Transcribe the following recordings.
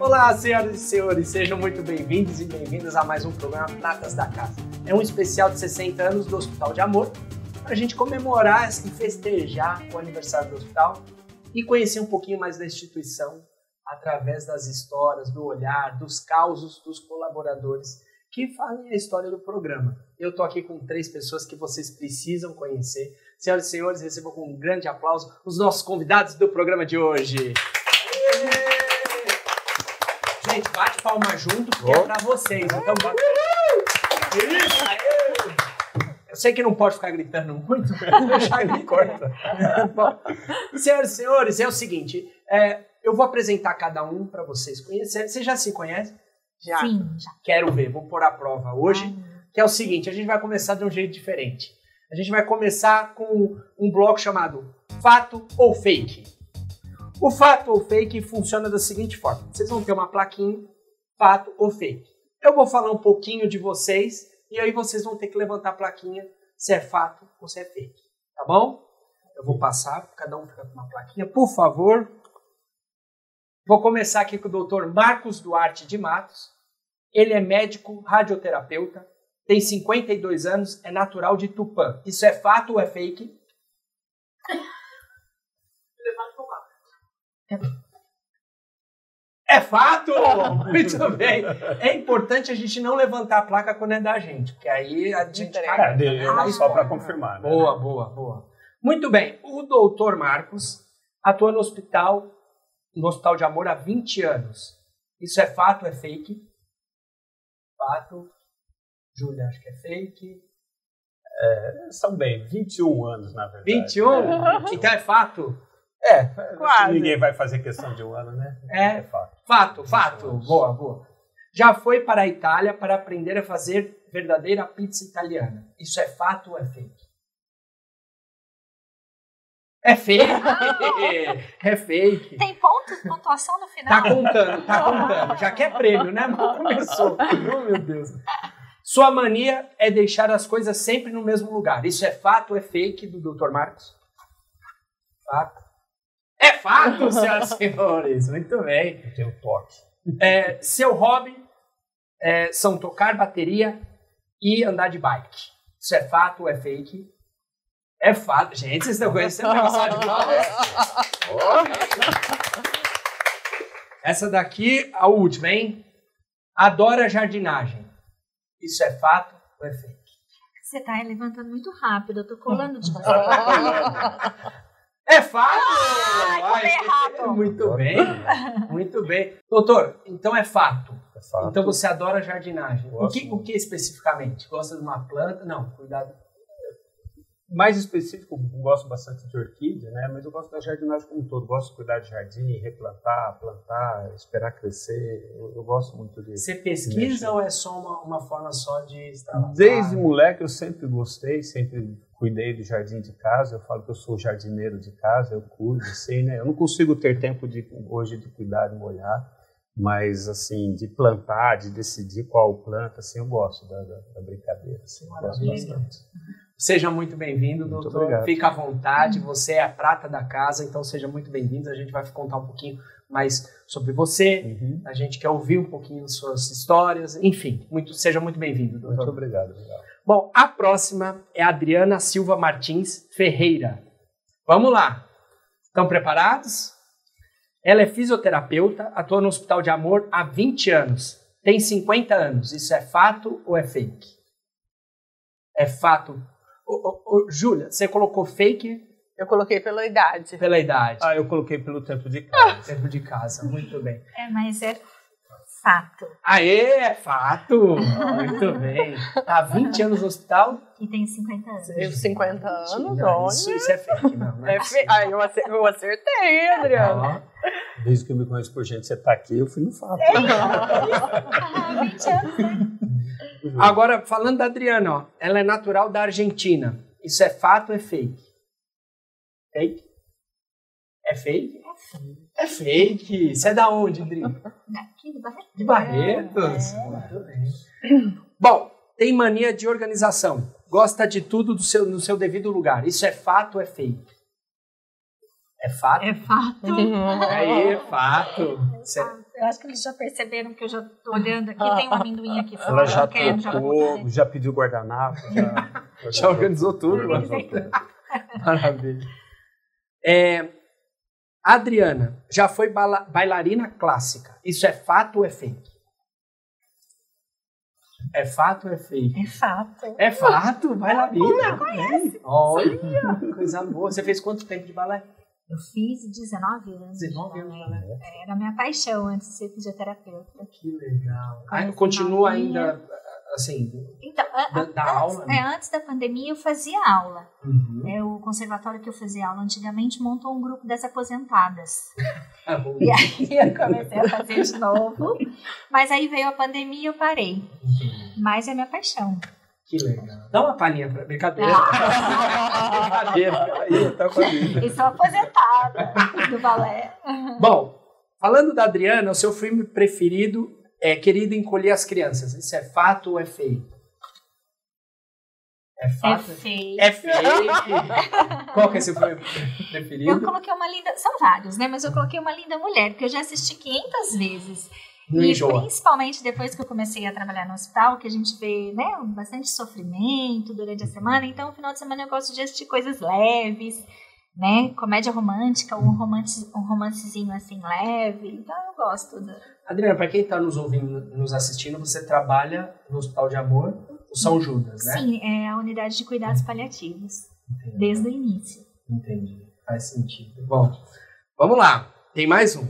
Olá, senhoras e senhores, sejam muito bem-vindos e bem-vindas a mais um programa Pratas da Casa. É um especial de 60 anos do Hospital de Amor, para a gente comemorar e festejar o aniversário do hospital e conhecer um pouquinho mais da instituição através das histórias, do olhar, dos causos dos colaboradores que falem a história do programa. Eu estou aqui com três pessoas que vocês precisam conhecer. Senhoras e senhores, recebam com um grande aplauso os nossos convidados do programa de hoje. Gente, bate palma junto, porque é para vocês. Então, bate... Isso, aê! Eu sei que não pode ficar gritando muito, mas deixar me corta. Bom, senhoras e senhores, é o seguinte, é, eu vou apresentar cada um para vocês conhecerem. Vocês já se conhecem? Já. Sim. Quero ver, vou pôr à prova hoje, que é o seguinte, a gente vai começar de um jeito diferente. A gente vai começar com um bloco chamado Fato ou Fake. O fato ou fake funciona da seguinte forma: vocês vão ter uma plaquinha, fato ou fake. Eu vou falar um pouquinho de vocês e aí vocês vão ter que levantar a plaquinha se é fato ou se é fake. Tá bom? Eu vou passar, cada um fica com uma plaquinha, por favor. Vou começar aqui com o Dr. Marcos Duarte de Matos. Ele é médico radioterapeuta, tem 52 anos, é natural de Tupã. Isso é fato ou é fake? É fato! Muito bem. É importante a gente não levantar a placa quando é da gente, porque aí a gente caga. É, de- Ah, só para confirmar. né? Boa, boa, boa. Muito bem. O doutor Marcos atua no hospital, no Hospital de Amor há 20 anos. Isso é fato ou é fake? Fato. Júlia, acho que é fake. São bem 21 anos, na verdade. 21? Então é fato? É, acho Quase. ninguém vai fazer questão de um ano, né? É. fato. Fato, fato. Boa, boa. Já foi para a Itália para aprender a fazer verdadeira pizza italiana. Isso é fato ou é fake? É fake! é fake. Tem pontos, pontuação no final? Tá contando, tá contando. Já quer prêmio, né? Mal começou. Oh, meu Deus. Sua mania é deixar as coisas sempre no mesmo lugar. Isso é fato ou é fake do Dr. Marcos? Fato. É fato, senhoras e senhores. Muito bem. O toque. É, seu hobby é, são tocar bateria e andar de bike. Isso é fato ou é fake? É fato. Gente, vocês estão conhecendo de palmas? Essa daqui, a última, hein? Adora jardinagem. Isso é fato ou é fake? Você tá levantando muito rápido, eu tô colando de você. É fato! Ai, Ai, errado. muito bem, muito bem. Doutor, então é fato. É fato. Então você adora jardinagem. O que, o que especificamente? Gosta de uma planta? Não, cuidado. Mais específico, gosto bastante de orquídea, né? Mas eu gosto da jardinagem como um todo. Gosto de cuidar de jardim, replantar, plantar, esperar crescer. Eu, eu gosto muito disso. Você pesquisa ou é só uma, uma forma só de instalar? Desde moleque eu sempre gostei, sempre cuidei do jardim de casa. Eu falo que eu sou jardineiro de casa, eu cuido, sei, né? Eu não consigo ter tempo de hoje de cuidar e molhar, mas assim, de plantar, de decidir qual planta, assim, eu gosto da, da, da brincadeira, assim, eu gosto bastante. Seja muito bem-vindo, Muito doutor. obrigado. Fica à vontade, você é a prata da casa, então seja muito bem-vindo. A gente vai contar um pouquinho mais sobre você. Uhum. A gente quer ouvir um pouquinho suas histórias. Enfim, muito, seja muito bem-vindo, Muito doutor. obrigado. obrigado. Bom, a próxima é a Adriana Silva Martins Ferreira. Vamos lá. Estão preparados? Ela é fisioterapeuta, atua no Hospital de Amor há 20 anos. Tem 50 anos. Isso é fato ou é fake? É fato. Ô, ô, ô, Júlia, você colocou fake Eu coloquei pela idade. pela idade. Ah, eu coloquei pelo tempo de casa. Tempo de casa, muito bem. É, mas é fato. Aê, é fato! Muito bem. Tá há 20 anos no hospital? E tem 50 anos. Eu 50 anos, olha. isso, isso é fake, não, né? É fe... Ai, eu acer- eu acertei, Adriano. Ó. Desde que eu me conheço por gente, você tá aqui, eu fui no fato. Ah, 20 anos, né? Agora, falando da Adriana, ó, ela é natural da Argentina. Isso é fato ou é fake? Fake? É fake? É fake. Isso é da onde, Adri? Daqui do Barreto. De Barretos. É. Muito bem. Bom, tem mania de organização. gosta de tudo do seu, no seu devido lugar. Isso é fato ou é fake? É fato? É fato. Aí, fato. Isso é- Eu acho que eles já perceberam que eu já tô olhando aqui. Tem um amendoim aqui fora. Ela já quero, já vou já pediu guardanapo, já, Já organizou tudo. Maravilha. É, Adriana, já foi bailarina clássica. Isso é fato ou é fake? É fato ou é fake? É fato. É fato, bailarina. Olha, coisa boa. Você fez quanto tempo de balé? Eu fiz 19 anos. 19 anos de balé. Era a minha paixão antes de ser fisioterapeuta. Que legal. Ah, continua ainda, assim, Então, Da- da antes, aula, né? é, antes da pandemia eu fazia aula. uhum. É, o conservatório que eu fazia aula antigamente montou um grupo das aposentadas. Ah. E aí eu comecei a fazer de novo. Mas aí veio a pandemia e eu parei. Entendi. Mas é minha paixão. Que legal. Dá uma palhinha pra brincadeira. Ah. brincadeira. Tá com a vida. E sou aposentada do balé. Bom, falando da Adriana, o seu filme preferido é Querido Encolher as Crianças. Isso é fato ou é fake? É É fato? feio. É fake. Qual que é seu filme Eu preferido? coloquei uma linda. São vários, né? Mas eu coloquei uma linda mulher, porque eu já assisti 500 vezes. Não e enjoa. principalmente depois que eu comecei a trabalhar no hospital, que a gente vê né, bastante sofrimento durante a semana. Então, no final de semana eu gosto de assistir coisas leves, né? Comédia romântica, um, romance, um romancezinho assim leve. Então eu gosto. Da... Adriana, para quem está nos ouvindo, nos assistindo, você trabalha no Hospital de Amor, o São Judas, né? Sim, é a unidade de cuidados paliativos, Entendi. desde o início. Entendi. Faz sentido. Bom, vamos lá. Tem mais um.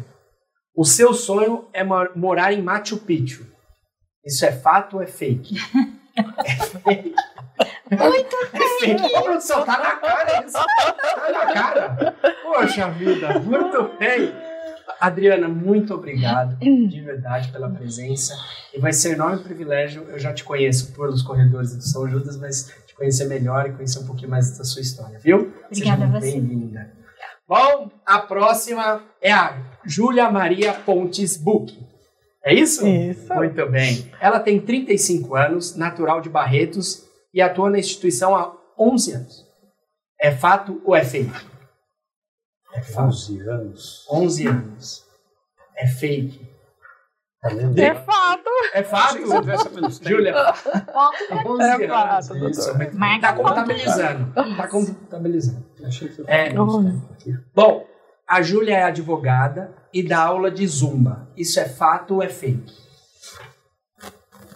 O seu sonho é mo- morar em Machu Picchu. Isso é fato ou é fake? é fake. Muito É fake. Ô, produção, tá na cara isso. Tá na cara. Poxa vida, muito bem. Adriana, muito obrigado, de verdade, pela presença. E vai ser um enorme privilégio. Eu já te conheço pelos corredores do São Judas, mas te conhecer melhor e conhecer um pouquinho mais da sua história, viu? Seja Obrigada a muito você. bem-vinda. Bom, a próxima é a Júlia Maria Pontes Buch. É isso? Isso. Muito bem. Ela tem 35 anos, natural de Barretos e atua na instituição há 11 anos. É fato ou é fake? É fato. 11 anos. 11 anos. É fake. Lendo? É fato. É fato? Júlia, Ponto 11 É fato, Isso. doutor. Tá contabilizando. Tá contabilizando. Achei que você É. Bom, a Júlia é advogada e dá aula de zumba. Isso é fato ou é fake?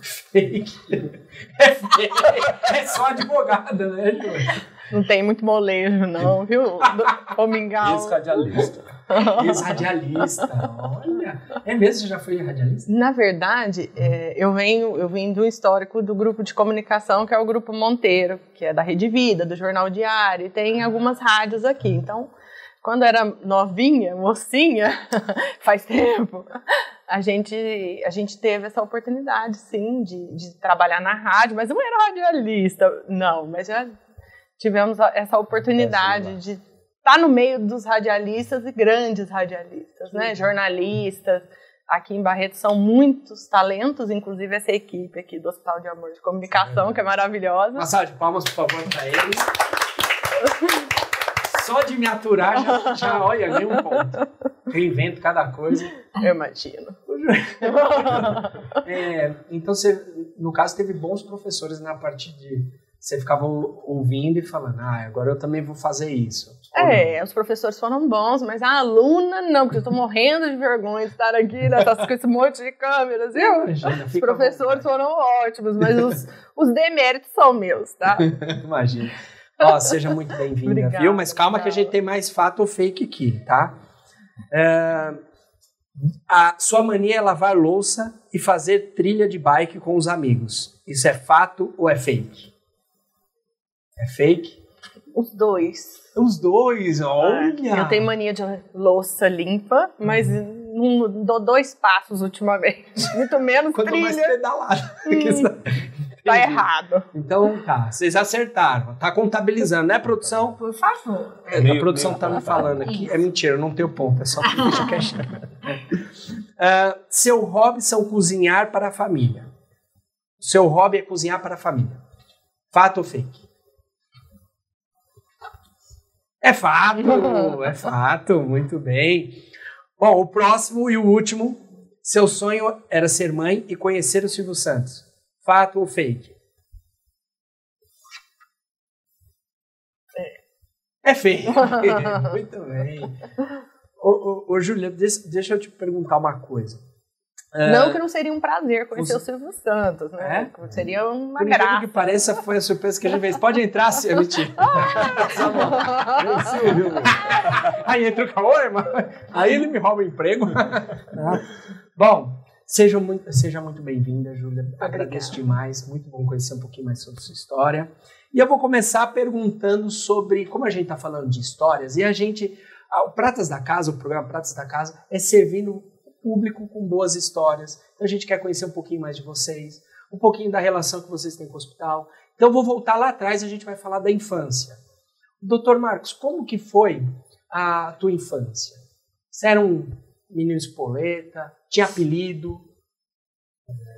Fake. É fake. É só advogada, né, Júlia? Não tem muito molejo, não, viu? Do- Ô, mingau. Ex-radialista. Ex-radialista. Olha. É mesmo? Você já foi radialista? Na verdade, é, eu venho, eu vim do histórico do grupo de comunicação, que é o Grupo Monteiro, que é da Rede Vida, do Jornal Diário, e tem algumas rádios aqui. Então, quando era novinha, mocinha, faz tempo, a gente, a gente teve essa oportunidade, sim, de, de trabalhar na rádio, mas eu não era radialista, não, mas já tivemos essa oportunidade de estar no meio dos radialistas e grandes radialistas, né? Jornalistas. Aqui em Barreto são muitos talentos, inclusive essa equipe aqui do Hospital de Amor de Comunicação, que é maravilhosa. De palmas, por favor, para eles. Só de me aturar, já, já olha, ganhei um ponto. Eu invento cada coisa. Eu imagino. É, então, você, no caso, teve bons professores na parte de. Você ficava ou- ouvindo e falando, ah, agora eu também vou fazer isso. É, os professores foram bons, mas a aluna não, porque eu tô morrendo de vergonha de estar aqui nessas, com esse monte de câmeras, viu? Imagina, Os professores foram ótimos, mas os, os deméritos são meus, tá? Imagina. Ó, seja muito bem-vinda, viu? Mas calma que a gente tem mais fato ou fake aqui, tá? É, a sua mania é lavar louça e fazer trilha de bike com os amigos. Isso é fato ou é fake? É fake? Os dois. Os dois, olha! Eu tenho mania de louça limpa, mas não dou dois passos ultimamente. Muito menos Quanto mais trilha. pedalada. Tá errado. Então tá, vocês acertaram. Tá contabilizando, né, produção? Por favor. É, Meio- a produção meio tá me falando aqui. É mentira, eu não tenho ponto, é só que deixa quietinho. Ah, seu hobby são cozinhar para a família. Seu hobby é cozinhar para a família. Fato ou fake? É fato, é fato, muito bem. Bom, o próximo e o último. Seu sonho era ser mãe e conhecer o Silvio Santos. Fato ou fake? É fake. muito bem. Ô, ô, ô deixa, deixa eu te perguntar uma coisa. Não que não seria um prazer conhecer o Silvio Santos, né? É? Seria uma Por graça. incrível que pareça, foi a surpresa que a gente fez. Pode entrar, se emitir. Aí entra o Caô, irmão. Aí ele me rouba o emprego. Bom, seja muito, seja muito bem-vinda, Júlia. Agradeço demais. Muito bom conhecer um pouquinho mais sobre sua história. E eu vou começar perguntando sobre como a gente está falando de histórias e a gente. O Pratas da Casa, o programa Pratas da Casa, é servindo público com boas histórias. Então a gente quer conhecer um pouquinho mais de vocês, um pouquinho da relação que vocês têm com o hospital. Então vou voltar lá atrás e a gente vai falar da infância. Doutor Marcos, como que foi a tua infância? Você era um menino espoleta? Tinha apelido?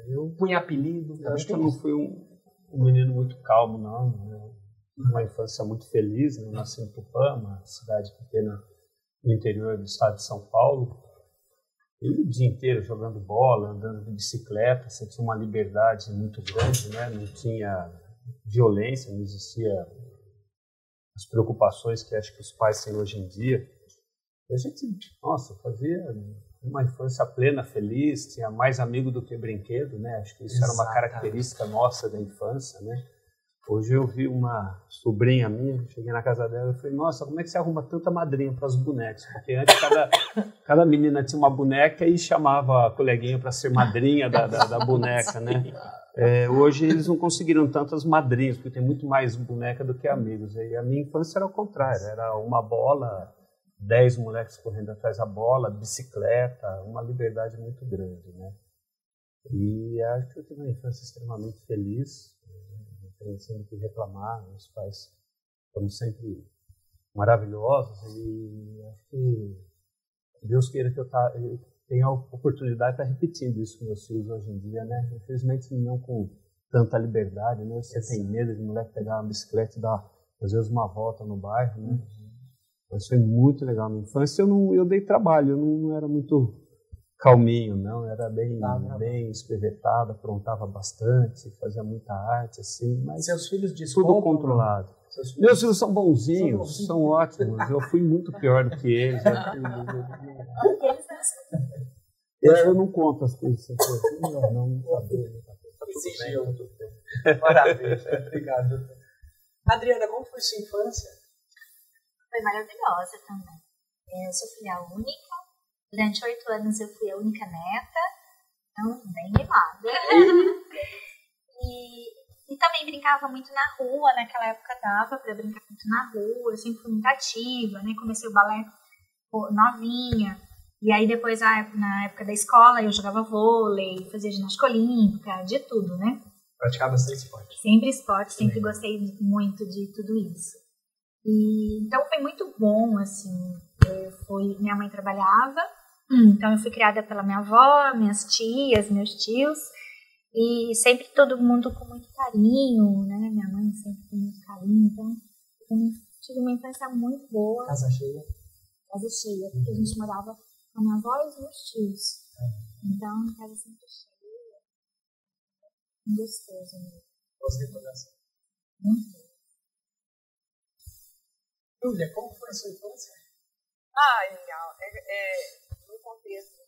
Eu punha apelido? Eu acho que eu não fui um, um menino muito calmo, não. Né? Uma infância muito feliz. Né? Eu nasci em Tupã, uma cidade pequena no interior do estado de São Paulo. E o dia inteiro jogando bola, andando de bicicleta, tinha uma liberdade muito grande, né? Não tinha violência, não existia as preocupações que acho que os pais têm hoje em dia. E a gente, nossa, fazia uma infância plena, feliz, tinha mais amigo do que brinquedo, né? Acho que isso Exatamente. era uma característica nossa da infância, né? Hoje eu vi uma sobrinha minha, cheguei na casa dela e falei, nossa, como é que você arruma tanta madrinha para os bonecos? Porque antes cada, cada menina tinha uma boneca e chamava a coleguinha para ser madrinha da, da, da boneca, né? É, hoje eles não conseguiram tantas madrinhas, porque tem muito mais boneca do que amigos. E a minha infância era o contrário, era uma bola, dez moleques correndo atrás da bola, bicicleta, uma liberdade muito grande, né? E acho que eu tive uma infância extremamente feliz, tem sempre que reclamar, meus pais estão sempre maravilhosos e acho que Deus queira que eu, tá, eu tenha a oportunidade de estar repetindo isso com meus filhos hoje em dia, né? Infelizmente não com tanta liberdade, né? Você tem medo de moleque pegar uma bicicleta e dar às vezes uma volta no bairro, né? Uhum. Mas foi muito legal. Na infância eu, não, eu dei trabalho, eu não, não era muito calminho, não, era bem, ah, bem espevetado, aprontava bastante, fazia muita arte, assim, mas seus filhos de tudo controlado. Filhos... Meus filhos são bonzinhos, são, são ótimos, eu fui muito pior do que eles. eu, eu não conto as coisas, não, não, não saber. Tá Maravilha, obrigado. Adriana, como foi sua infância? Foi maravilhosa também. Eu sou filha única, Durante oito anos eu fui a única neta, então bem mimada. e, e também brincava muito na rua, naquela época dava para brincar muito na rua, eu sempre fui muito ativa, né? Comecei o balé novinha. E aí depois, na época da escola, eu jogava vôlei, fazia ginástica olímpica, de tudo, né? Praticava sempre esporte. Sempre esporte, sempre gostei muito de tudo isso. E, então foi muito bom, assim. Eu fui, minha mãe trabalhava, então eu fui criada pela minha avó, minhas tias, meus tios, e sempre todo mundo com muito carinho, né? Minha mãe sempre com muito carinho, então eu tive uma infância muito boa. Casa cheia? Casa cheia, porque a gente morava com a minha avó e os meus tios. Então, casa sempre cheia. Gostoso mesmo. Gostei recordação. Muito bom. Júlia, como foi a sua infância? Ah, legal. É, é, contexto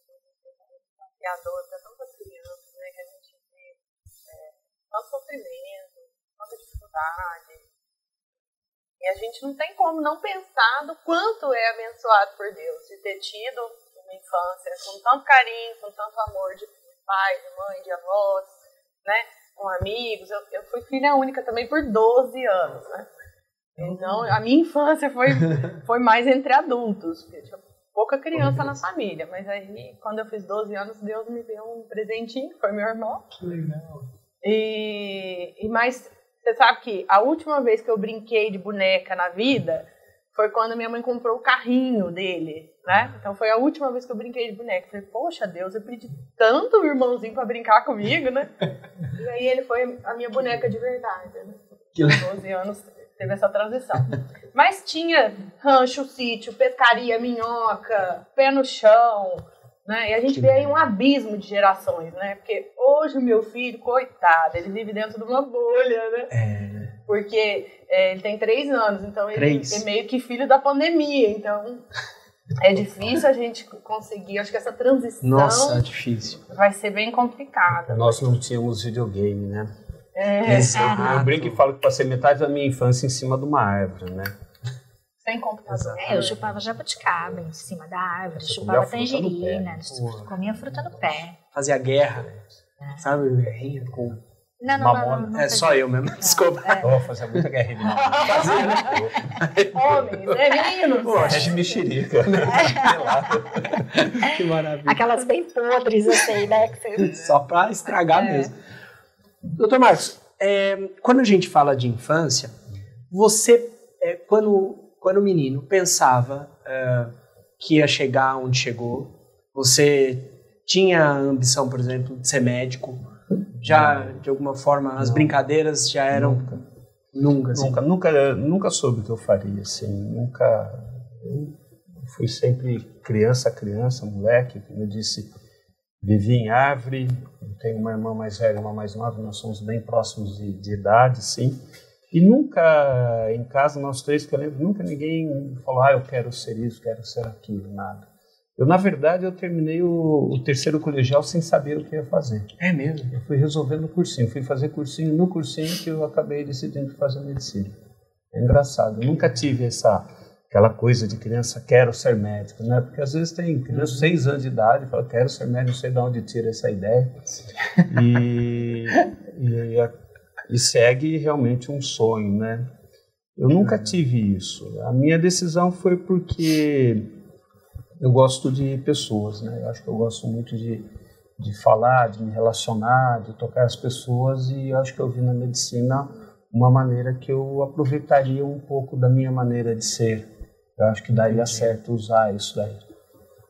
desafiador para tantas crianças, né, que a gente vê é, tanto sofrimento, tanta dificuldade. E a gente não tem como não pensar do quanto é abençoado por Deus de ter tido uma infância com tanto carinho, com tanto amor de pai, de mãe, de avós, né, com amigos. Eu, eu fui filha única também por 12 anos, né? Então, a minha infância foi, foi mais entre adultos. Porque, tipo, pouca criança na família, mas aí quando eu fiz 12 anos, Deus me deu um presentinho, foi meu irmão. Que legal. E, e mas você sabe que a última vez que eu brinquei de boneca na vida foi quando minha mãe comprou o carrinho dele, né? Então foi a última vez que eu brinquei de boneca. falei, poxa Deus, eu pedi tanto o irmãozinho para brincar comigo, né? e aí ele foi a minha boneca de verdade, né? Que... 12 anos teve essa transição. Mas tinha rancho, sítio, pescaria, minhoca, pé no chão, né? E a gente vê aí um abismo de gerações, né? Porque hoje o meu filho, coitado, ele vive dentro de uma bolha, né? É. Porque é, ele tem três anos, então ele Três. é meio que filho da pandemia, então é difícil a gente conseguir. Acho que essa transição Nossa, é difícil. vai ser bem complicada. Nós não tínhamos videogame, né? É, Exato. Eu brinco e falo que passei metade da minha infância em cima de uma árvore, né? sem computador. É, eu chupava jabuticaba em cima da árvore, Você chupava tangerina, pé. comia fruta no pé. Fazia guerra. Sabe, guerrinha com. Não, não, não, Mamona. não, não É só eu mesmo, desculpa. Oh, fazia muita guerrilha. Fazia, né? Homens, né, meninos? Pô, É de mexerica. Que maravilha. Aquelas bem podres, assim, né? Que você... Só pra estragar É. mesmo. Doutor Marcos, é, quando a gente fala de infância, você, é, quando, quando o menino pensava é, que ia chegar onde chegou, você tinha a ambição, por exemplo, de ser médico? Já, de alguma forma, as Não. brincadeiras já eram... Nunca. Nunca, assim. Nunca, nunca, nunca soube o que eu faria, assim, nunca, eu fui sempre criança, criança, moleque, como eu disse, vivi em árvore, tenho uma irmã mais velha, uma mais nova, nós somos bem próximos de, de idade, sim, e nunca, em casa, nós três, que eu lembro, nunca ninguém falou, ah, eu quero ser isso, quero ser aquilo, nada. Eu, na verdade, eu terminei o, o terceiro colegial sem saber o que ia fazer. É mesmo? Eu fui resolvendo o cursinho, fui fazer cursinho no cursinho que eu acabei decidindo fazer medicina. É engraçado, eu nunca tive essa aquela coisa de criança quero ser médico, né? Porque às vezes tem criança de seis anos de idade e fala quero ser médico, não sei de onde tira essa ideia e, e, e segue realmente um sonho, né? Eu nunca tive isso. A minha decisão foi porque eu gosto de pessoas, né? Eu acho que eu gosto muito de de falar, de me relacionar, de tocar as pessoas e eu acho que eu vi na medicina uma maneira que eu aproveitaria um pouco da minha maneira de ser. Eu acho que daria certo usar isso daí.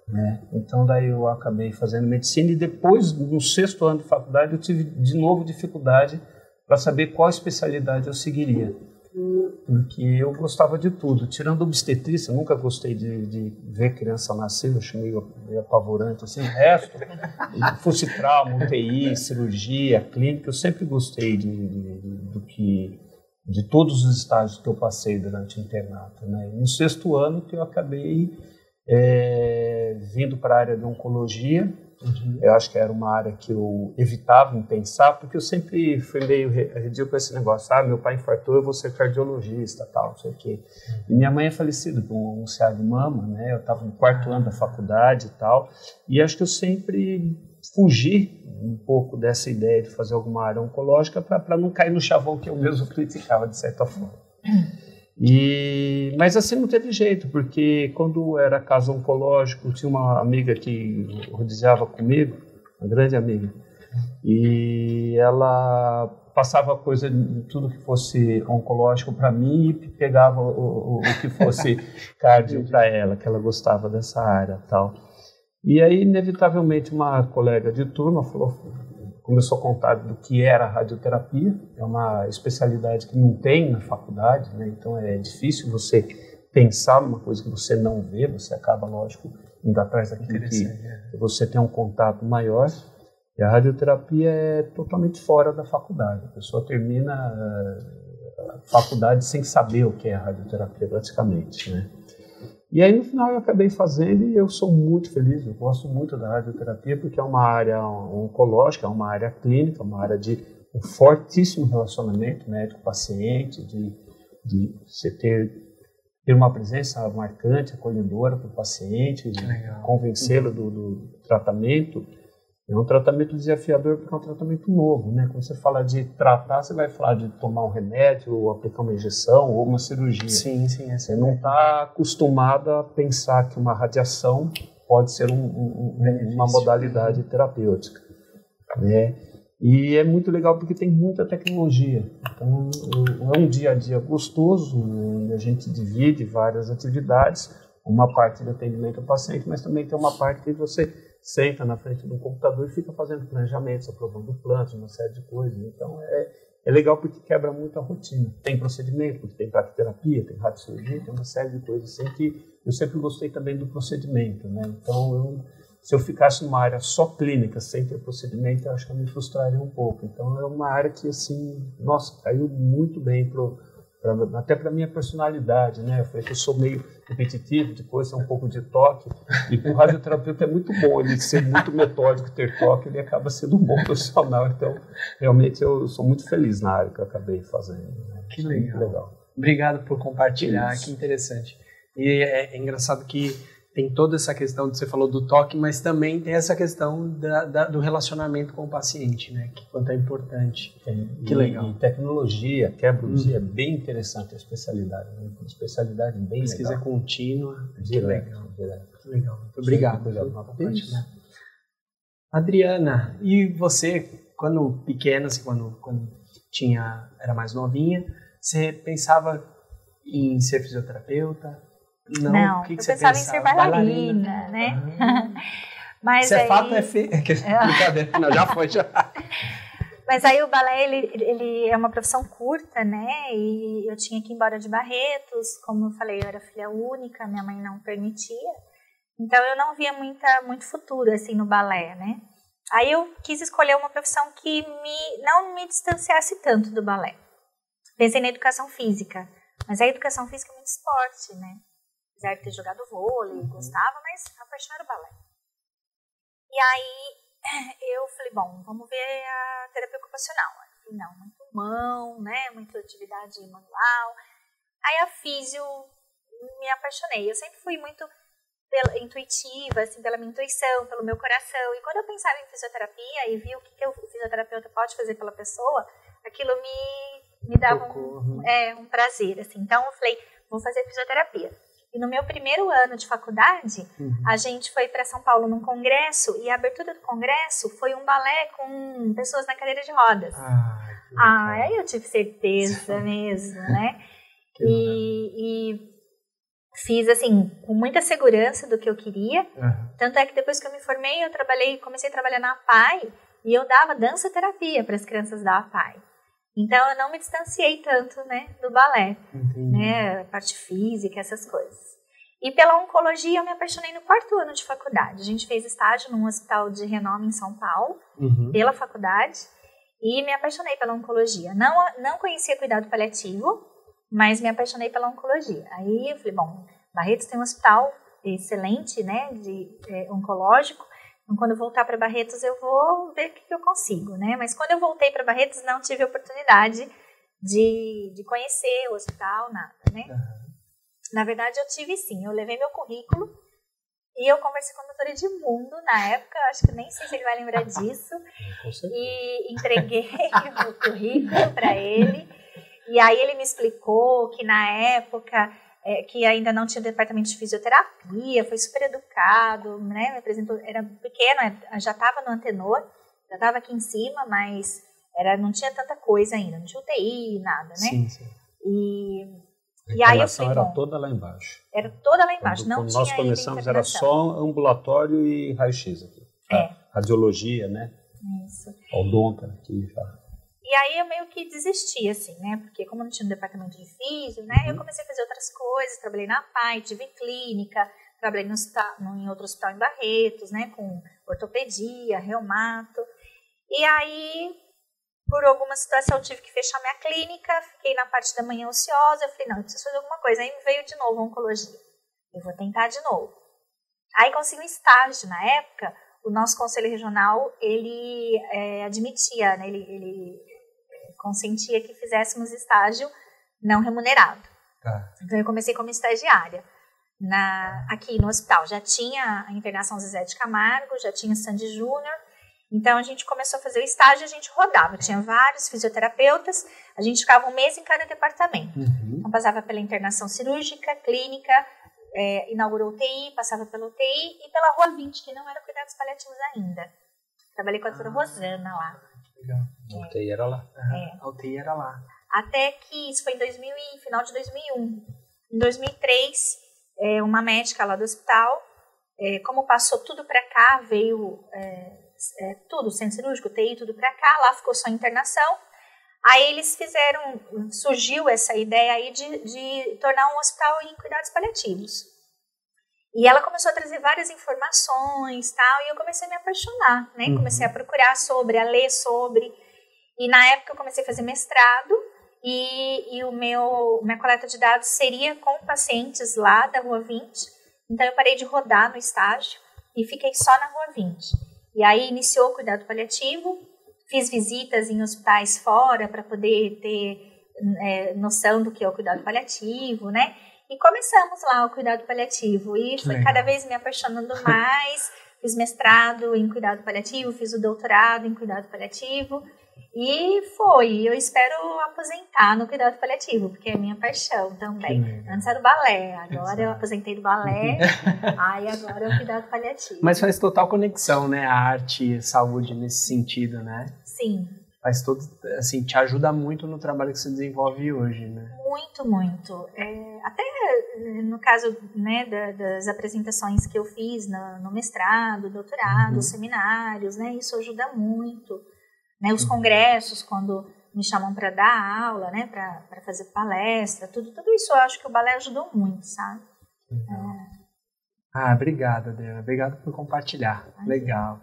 Né? Então daí eu acabei fazendo medicina e depois no sexto ano de faculdade eu tive de novo dificuldade para saber qual especialidade eu seguiria porque eu gostava de tudo, tirando obstetrícia, nunca gostei de, de ver criança nascer, eu acho meio, meio apavorante, assim, o resto, fosse trauma, UTI, cirurgia, clínica, eu sempre gostei de, de, de- do que, de todos os estágios que eu passei durante o internato, né, no sexto ano que eu acabei é, vindo para a área de oncologia, eu acho que era uma área que eu evitava em pensar, porque eu sempre fui meio re- arredio com esse negócio. Ah, meu pai infartou, eu vou ser cardiologista, tal, não sei o quê. E minha mãe é falecida com um CA de mama, né? Eu estava no quarto ano da faculdade e tal. E acho que eu sempre fugi um pouco dessa ideia de fazer alguma área oncológica para não cair no chavão que eu mesmo criticava, de certa forma. E, mas assim não teve jeito, porque quando era caso oncológico, tinha uma amiga que rodeava comigo, uma grande amiga, e ela passava coisa de tudo que fosse oncológico para mim e pegava o, o, o que fosse cardio para ela, que ela gostava dessa área tal. E aí, inevitavelmente, uma colega de turma falou, começou a contar do que era a radioterapia. É uma especialidade que não tem na faculdade, né? então é difícil você pensar numa coisa que você não vê, você acaba, lógico, indo atrás daquilo que você tem um contato maior. E a radioterapia é totalmente fora da faculdade. A pessoa termina eh, a faculdade sem saber o que é a radioterapia, praticamente, né? E aí no final eu acabei fazendo e eu sou muito feliz, eu gosto muito da radioterapia porque é uma área oncológica, é uma área clínica, uma área de um fortíssimo relacionamento médico-paciente, de, de você ter, ter uma presença marcante, acolhedora para o paciente, convencê-lo do, do tratamento. É um tratamento desafiador porque é um tratamento novo, né? Quando você fala de tratar, você vai falar de tomar um remédio, ou aplicar uma injeção, ou uma cirurgia. Sim, sim. É Você não está acostumado a pensar que uma radiação pode ser um- um- um- uma modalidade terapêutica, né? E é muito legal porque tem muita tecnologia. Então, é um dia a dia gostoso, onde a gente divide várias atividades, uma parte de atendimento ao paciente, mas também tem uma parte que você senta na frente do computador e fica fazendo planejamentos, aprovando planos, uma série de coisas. Então, é, é legal porque quebra muito a rotina. Tem procedimento, porque tem praquiterapia, tem radiocirurgia, tem uma série de coisas assim que eu sempre gostei também do procedimento, né? Então, eu, se eu ficasse numa área só clínica, sem ter procedimento, eu acho que eu me frustraria um pouco. Então, é uma área que, assim, nossa, caiu muito bem pro pra, até para minha personalidade, né? Eu falei que eu sou meio repetitivo, depois é um pouco de toque, e o radioterapeuta é muito bom ele ser muito metódico, ter toque, ele acaba sendo um bom profissional. Então, realmente, eu sou muito feliz na área que eu acabei fazendo. Né? Que legal. legal. Obrigado por compartilhar, Isso. que interessante. E é, é engraçado que tem toda essa questão que você falou do toque, mas também tem essa questão da, da, do relacionamento com o paciente, né? Que quanto é importante. que legal. E tecnologia, quebra hum. é bem interessante a especialidade. Né? Uma especialidade bem Pesquisa legal. contínua. Direto, legal. Direto. Que legal. Muito obrigado compartilhar. Adriana, e você, quando pequena, assim, quando, quando tinha, era mais novinha, você pensava em ser fisioterapeuta? Não, não que que eu pensava, pensava, em ser bailarina, bailarina. né? Ah. Mas Se é aí... é fato, é feio. Brincadeira, não, já foi, já. Mas aí o balé, ele, ele é uma profissão curta, né? E eu tinha que ir embora de Barretos. Como eu falei, eu era filha única, minha mãe não permitia. Então eu não via muita, muito futuro, assim, no balé, né? Aí eu quis escolher uma profissão que me, não me distanciasse tanto do balé. Pensei na educação física. Mas a educação física é muito esporte, né? Apesar de ter jogado vôlei, uhum. gostava, mas a paixão era o balé. E aí eu falei, bom, vamos ver a terapia ocupacional. Eu falei, não, muito mão, né, muita atividade manual. Aí a físio me apaixonei. Eu sempre fui muito pela, intuitiva, assim, pela minha intuição, pelo meu coração. E quando eu pensava em fisioterapia e vi o que, que o fisioterapeuta pode fazer pela pessoa, aquilo me, me dava um, uhum. é, um prazer, assim. Então eu falei, vou fazer fisioterapia. E no meu primeiro ano de faculdade, uhum. a gente foi para São Paulo num congresso e a abertura do congresso foi um balé com pessoas na cadeira de rodas. Ah, ah aí eu tive certeza mesmo, né? E, e, fiz assim com muita segurança do que eu queria. Uhum. Tanto é que depois que eu me formei, eu trabalhei, comecei a trabalhar na APAI e eu dava dança terapia para as crianças da APAI. Então eu não me distanciei tanto, né, do balé, Entendi. né, parte física, essas coisas. E pela oncologia eu me apaixonei no quarto ano de faculdade. A gente fez estágio num hospital de renome em São Paulo, uhum. pela faculdade, e me apaixonei pela oncologia. Não, não conhecia cuidado paliativo, mas me apaixonei pela oncologia. Aí eu falei, bom, Barretos tem um hospital excelente, né, de é, oncológico, então, quando eu voltar para Barretos, eu vou ver o que, eu consigo, né? Mas quando eu voltei para Barretos, não tive oportunidade de, de conhecer o hospital, nada, né? Uhum. Na verdade, eu tive sim. Eu levei meu currículo e eu conversei com o doutor Edmundo na época, acho que nem sei se ele vai lembrar disso. e entreguei o currículo para ele. E aí ele me explicou que na época é, que ainda não tinha departamento de fisioterapia, foi super educado, né? Me apresentou, era pequeno, é, já estava no antenor, já estava aqui em cima, mas era, não tinha tanta coisa ainda, não tinha UTI, nada, né? Sim, sim. E, a e aí eu falei, era bom, toda lá embaixo. Era toda lá embaixo, quando, não quando tinha nós começamos era só ambulatório e raio-x aqui. É. Radiologia, né? Isso. Odonta aqui já. E aí eu meio que desisti, assim, né? Porque como eu não tinha um departamento de físio, né? Uhum. Eu comecei a fazer outras coisas, trabalhei na PAI, tive clínica, trabalhei no hospital, em outro hospital em Barretos, né? Com ortopedia, reumato. E aí, por alguma situação, eu tive que fechar minha clínica, fiquei na parte da manhã ociosa, eu falei, não, eu preciso fazer alguma coisa. Aí me veio de novo a oncologia. Eu vou tentar de novo. Aí consegui um estágio na época, o nosso conselho regional, ele é, admitia, né, ele, ele consentia que fizéssemos estágio não remunerado. Ah. Então eu comecei como estagiária na, aqui no hospital. Já tinha a internação Zezé de Camargo, já tinha Sandy Júnior. Então a gente começou a fazer o estágio, a gente rodava. Tinha vários fisioterapeutas, a gente ficava um mês em cada departamento. Uhum. Então passava pela internação cirúrgica, clínica, é, inaugurou UTI, passava pela UTI e pela Rua 20, que não era cuidados paliativos ainda. Trabalhei com a doutora ah. Rosana lá. Legal. A UTI era lá. É. A UTI era lá. Até que isso foi em 2000 final de 2001. Em 2003, é, uma médica lá do hospital, é, como passou tudo para cá, veio é, é, tudo, centro cirúrgico, UTI, tudo para cá, lá ficou só internação. Aí eles fizeram, surgiu essa ideia aí de, de tornar um hospital em cuidados paliativos. E ela começou a trazer várias informações tal, e eu comecei a me apaixonar, né? Uhum. Comecei a procurar sobre, a ler sobre. E na época eu comecei a fazer mestrado, e, e o meu minha coleta de dados seria com pacientes lá da Rua 20. Então eu parei de rodar no estágio e fiquei só na Rua 20. E aí iniciou o cuidado paliativo, fiz visitas em hospitais fora para poder ter é, noção do que é o cuidado paliativo, né? E começamos lá o cuidado paliativo e que foi legal. cada vez me apaixonando mais. fiz mestrado em cuidado paliativo, fiz o doutorado em cuidado paliativo e foi. Eu espero aposentar no cuidado paliativo, porque é minha paixão também. Antes era o balé, agora Exato. eu aposentei do balé, aí agora é o cuidado paliativo. Mas faz total conexão, né? A arte e saúde nesse sentido, né? Sim faz todo, assim, te ajuda muito no trabalho que você desenvolve hoje, né? Muito, muito. É, até no caso né, da, das apresentações que eu fiz no, no mestrado, doutorado, uhum. seminários, né, isso ajuda muito. Né, os uhum. congressos, quando me chamam para dar aula, né, para fazer palestra, tudo, tudo isso eu acho que o balé ajudou muito, sabe? Uhum. É, ah, obrigada, Adriana. Obrigado por compartilhar. Legal.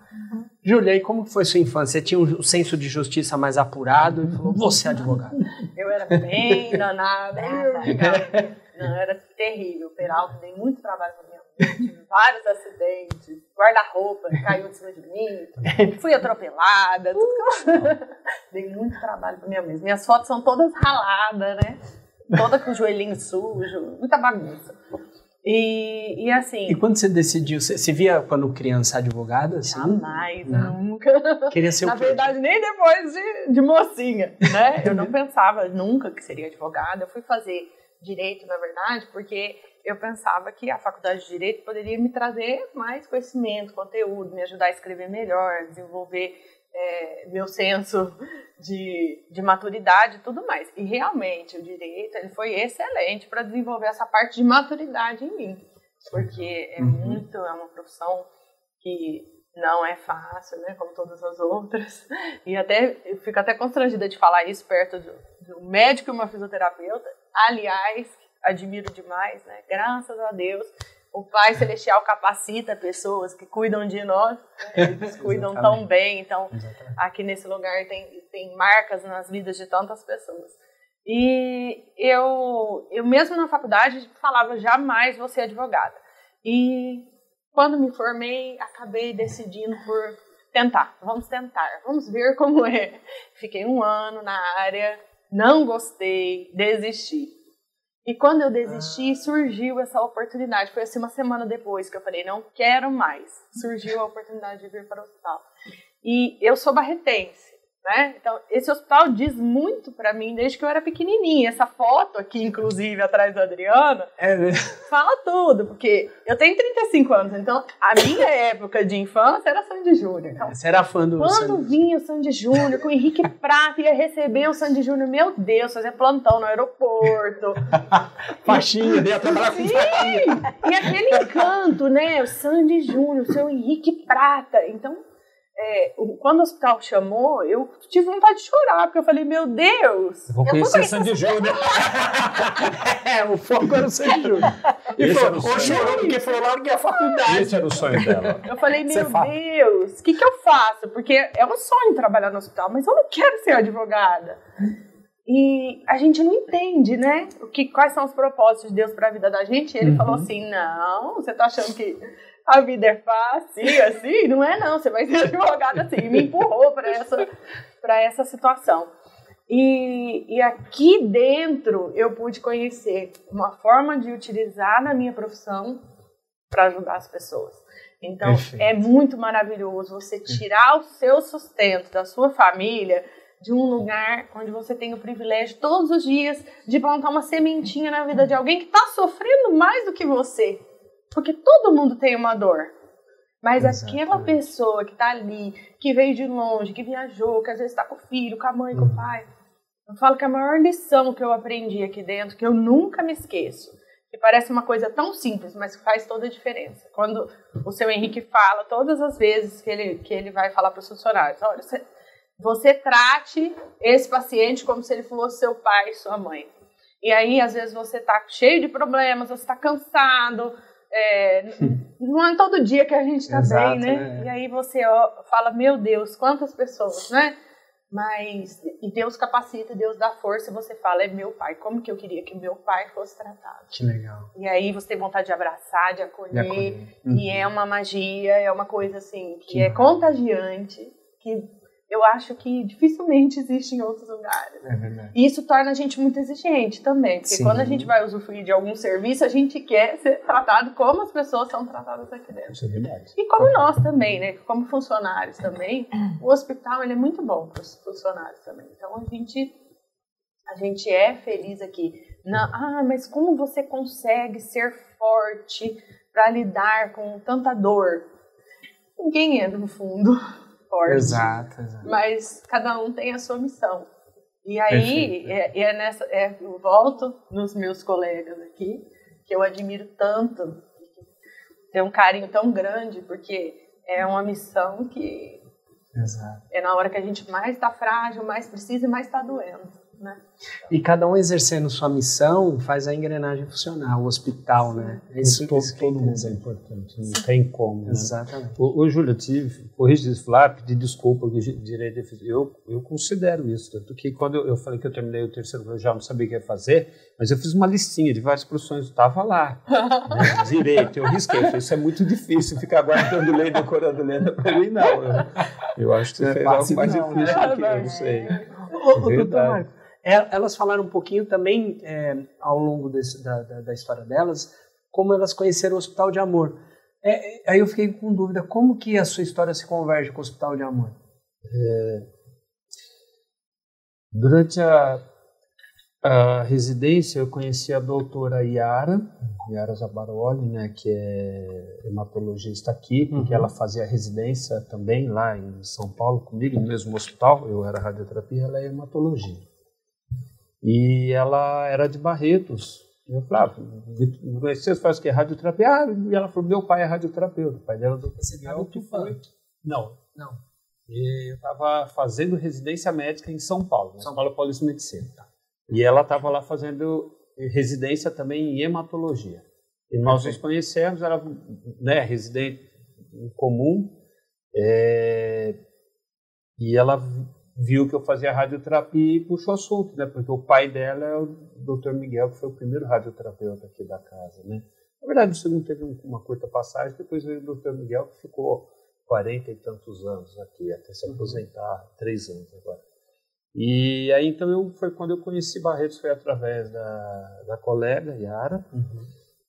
Júlia, e como foi sua infância? Você tinha um senso de justiça mais apurado e falou, você é advogada. Eu era bem danada. Não, era terrível. Peralta, dei muito trabalho pra minha mãe. Tive vários acidentes. Guarda-roupa caiu em cima de mim. Fui atropelada. Tudo Dei muito trabalho pra minha mãe. Minhas fotos são todas raladas, né? Toda com o joelhinho sujo. Muita bagunça. E, e assim. E quando você decidiu, você, você via quando criança advogada? Assim? Jamais, não. nunca. Queria ser Na verdade, nem depois de, de mocinha, né? Eu não pensava nunca que seria advogada. Eu fui fazer direito, na verdade, porque eu pensava que a faculdade de direito poderia me trazer mais conhecimento, conteúdo, me ajudar a escrever melhor, desenvolver é, meu senso de, de maturidade e tudo mais. E realmente o direito ele foi excelente para desenvolver essa parte de maturidade em mim, porque é uhum. muito, é uma profissão que não é fácil, né, como todas as outras. E até eu fico até constrangida de falar isso perto do, do médico e uma fisioterapeuta. Aliás, admiro demais, né? Graças a Deus o Pai Celestial capacita pessoas que cuidam de nós, né? eles cuidam tão bem. Então, Exatamente. aqui nesse lugar tem, tem marcas nas vidas de tantas pessoas. E eu, eu mesmo na faculdade falava jamais vou ser advogada. E quando me formei, acabei decidindo por tentar. Vamos tentar, vamos ver como é. Fiquei um ano na área, não gostei, desisti. E quando eu desisti, ah. surgiu essa oportunidade. Foi assim uma semana depois que eu falei, não quero mais. Surgiu a oportunidade de vir para o hospital. E eu sou barretense. Né? Então, esse hospital diz muito para mim desde que eu era pequenininha. Essa foto aqui, inclusive, atrás da Adriana, é fala tudo, porque eu tenho 35 anos, então a minha época de infância era Sandy Júnior. Então, Você era fã do Quando Sandy. vinha o Sandy Júnior, com o Henrique Prata, ia receber o Sandy Júnior, meu Deus, fazer plantão no aeroporto. faxinha, ia trabalhar com faxinha. E aquele encanto, né? O Sandy Júnior, o seu Henrique Prata. Então, é, quando o hospital chamou, eu tive vontade de chorar, porque eu falei, meu Deus! Vou conhecer Sandy Júnior. é, o foco era o Sandy Júnior. E falou, ou chorou porque foi lá que a faculdade. Esse era o sonho dela. Eu falei, meu Deus, o que, que eu faço? Porque é um sonho trabalhar no hospital, mas eu não quero ser advogada. E a gente não entende, né? O que, quais são os propósitos de Deus para a vida da gente. E ele uhum. falou assim: não, você tá achando que a vida é fácil, assim, não é não, você vai ser advogada assim. E me empurrou para essa, essa situação. E, e aqui dentro eu pude conhecer uma forma de utilizar na minha profissão para ajudar as pessoas. Então Perfeito. é muito maravilhoso você tirar o seu sustento da sua família de um lugar onde você tem o privilégio todos os dias de plantar uma sementinha na vida de alguém que está sofrendo mais do que você. Porque todo mundo tem uma dor. Mas Exatamente. aquela pessoa que está ali, que veio de longe, que viajou, que às vezes está com o filho, com a mãe, com o uhum. pai. Eu falo que a maior lição que eu aprendi aqui dentro, que eu nunca me esqueço, que parece uma coisa tão simples, mas que faz toda a diferença. Quando o seu Henrique fala, todas as vezes que ele, que ele vai falar para os funcionários, olha, você você trate esse paciente como se ele fosse seu pai, sua mãe. E aí, às vezes, você está cheio de problemas, você está cansado. É, não é todo dia que a gente está bem, né? né? E aí você ó, fala, meu Deus, quantas pessoas, né? Mas, e Deus capacita, Deus dá força, e você fala, é meu pai, como que eu queria que meu pai fosse tratado? Que legal. E aí você tem vontade de abraçar, de acolher, de acolher. Uhum. e é uma magia, é uma coisa assim, que, que é contagiante, que eu acho que dificilmente existe em outros lugares. É verdade. E isso torna a gente muito exigente também, porque Sim. quando a gente vai usufruir de algum serviço, a gente quer ser tratado como as pessoas são tratadas aqui dentro. Isso é verdade. E como nós também, né? Como funcionários também, o hospital ele é muito bom para os funcionários também. Então a gente a gente é feliz aqui. Não, ah, mas como você consegue ser forte para lidar com tanta dor? Ninguém é no fundo forte. Exato, exato. Mas cada um tem a sua missão. E aí, é, é, nessa, é, eu volto nos meus colegas aqui, que eu admiro tanto, tenho um carinho tão grande, porque é uma missão que Exato. é na hora que a gente mais está frágil, mais precisa e mais está doendo. Né? E cada um exercendo sua missão faz a engrenagem funcionar, o hospital, né? Isso, todo, isso todo mundo é importante, não tem como. Né? Exatamente. Ô, ô Júlia, tive, corrija isso, falar, pedir desculpa que direito eu, eu considero isso, tanto que quando eu, eu, falei que eu terminei o terceiro eu já não sabia o que ia fazer, mas eu fiz uma listinha de várias profissões, estava lá, né? direito, eu risquei, isso é muito difícil, ficar guardando lei, decorando lei, para mim não, eu, eu acho que é algo mais não, difícil né? do que eu, não sei. Ô, é é, elas falaram um pouquinho também, é, ao longo desse, da, da, da, história delas, como elas conheceram o Hospital de Amor. É, aí eu fiquei com dúvida, como que a sua história se converge com o Hospital de Amor? É, durante a, a residência, eu conheci a doutora Yara, Yara Zabaroli, né, que é hematologista aqui, porque uhum. ela fazia residência também lá em São Paulo comigo, no mesmo hospital, eu era radioterapia, ela é hematologia. E ela era de Barretos. Eu falava, ah, você faz o que? Radioterapia? Ah, e ela falou, meu pai é radioterapeuta. O pai dela é doutor Você tá que foi? Não, não. E eu estava fazendo residência médica em São Paulo, na São Paulo Paulista Medicina. Tá. E ela estava lá fazendo residência também em hematologia. E nós nos conhecemos, era né, residente em comum, é, e ela viu que eu fazia radioterapia e puxou assunto, né? Porque o pai dela é o Dr. Miguel, que foi o primeiro radioterapeuta aqui da casa, né? Na verdade, o segundo teve uma curta passagem, depois veio o Dr. Miguel, que ficou 40 e tantos anos aqui, até se uhum. aposentar, uhum. três anos agora. E aí, então, eu, foi quando eu conheci Barretos, foi através da, da colega, Yara. Uhum.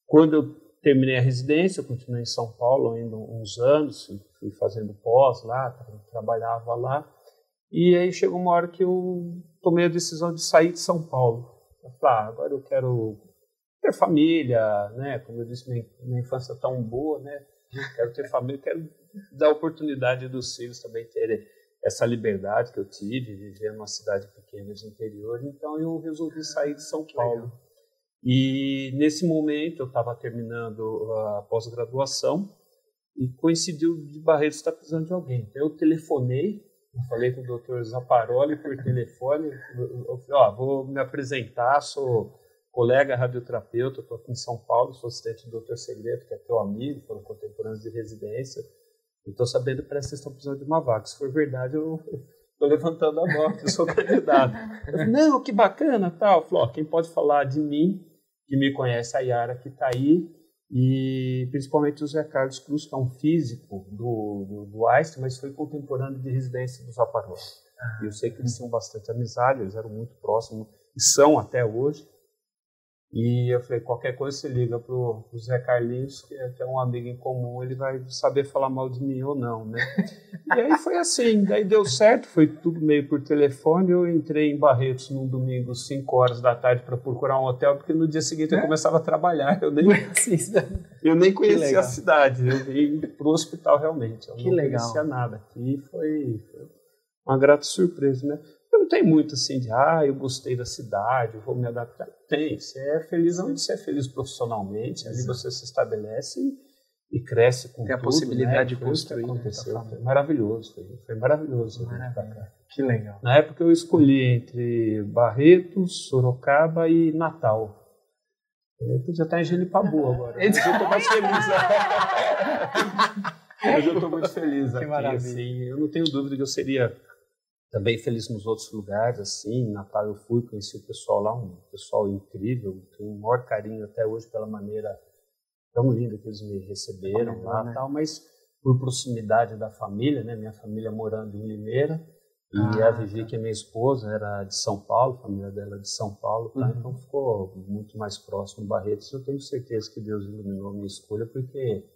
Quando eu terminei a residência, eu continuei em São Paulo ainda uns anos, fui fazendo pós lá, trabalhava lá. E aí chegou uma hora que eu tomei a decisão de sair de São Paulo. Eu falei, ah, agora eu quero ter família, né? Como eu disse, minha, minha infância tão boa, né? Quero ter família, quero dar a oportunidade dos filhos também terem essa liberdade que eu tive, viver numa cidade pequena de interior. Então eu resolvi sair de São Paulo. E nesse momento eu estava terminando a pós-graduação e coincidiu de Barretos estar precisando de alguém. Então eu telefonei eu falei com o doutor Zaparoli por telefone. Eu ó, vou me apresentar, sou colega radioterapeuta, estou aqui em São Paulo, sou assistente do doutor Segredo, que é teu amigo, foram contemporâneos de residência. E estou sabendo que parece que vocês estão precisando de uma vaga. Se for verdade, eu estou levantando a mão, eu sou candidato. Não, que bacana, tal. Ó, quem pode falar de mim, que me conhece, a Yara, que está aí, e principalmente o Zé Carlos Cruz, que é um físico do, do, do Einstein, mas foi contemporâneo de residência do Zaparro. Ah. E eu sei que eles tinham bastante amizade, eles eram muito próximos, e são até hoje. E eu falei, qualquer coisa você liga pro, pro Zé Carlinhos, que é, que é um amigo em comum, ele vai saber falar mal de mim ou não, né? e aí foi assim, daí deu certo, foi tudo meio por telefone, eu entrei em Barretos num domingo, 5 horas da tarde, para procurar um hotel, porque no dia seguinte é? eu começava a trabalhar, eu nem, eu nem conhecia a cidade, eu vim pro hospital realmente, eu que não legal. conhecia nada, aqui foi, foi uma grata surpresa, né? Não tem muito assim de, ah, eu gostei da cidade, eu vou me adaptar. Tem, você é feliz onde você é feliz profissionalmente, ali você se estabelece e cresce com Tem a tudo, possibilidade né? de que construir, né, aconteceu. a Foi maravilhoso, foi, foi maravilhoso. Que legal. Na época eu escolhi entre Barretos, Sorocaba e Natal. Eu podia estar em Gelipabu agora. Mas eu estou mais feliz. Mas eu estou muito feliz aqui. maravilha. Assim, eu não tenho dúvida que eu seria também feliz nos outros lugares. Assim, em Natal eu fui, conheci o pessoal lá, um pessoal incrível. Tenho o maior carinho até hoje pela maneira tão linda que eles me receberam Legal, lá, né? tal. Mas por proximidade da família, né? Minha família morando em Limeira. E Ah, a Vivi, que é minha esposa, era de São Paulo, a família dela é de São Paulo, tá? Uhum. então ficou muito mais próximo Barretos. Eu tenho certeza que Deus iluminou a minha escolha, porque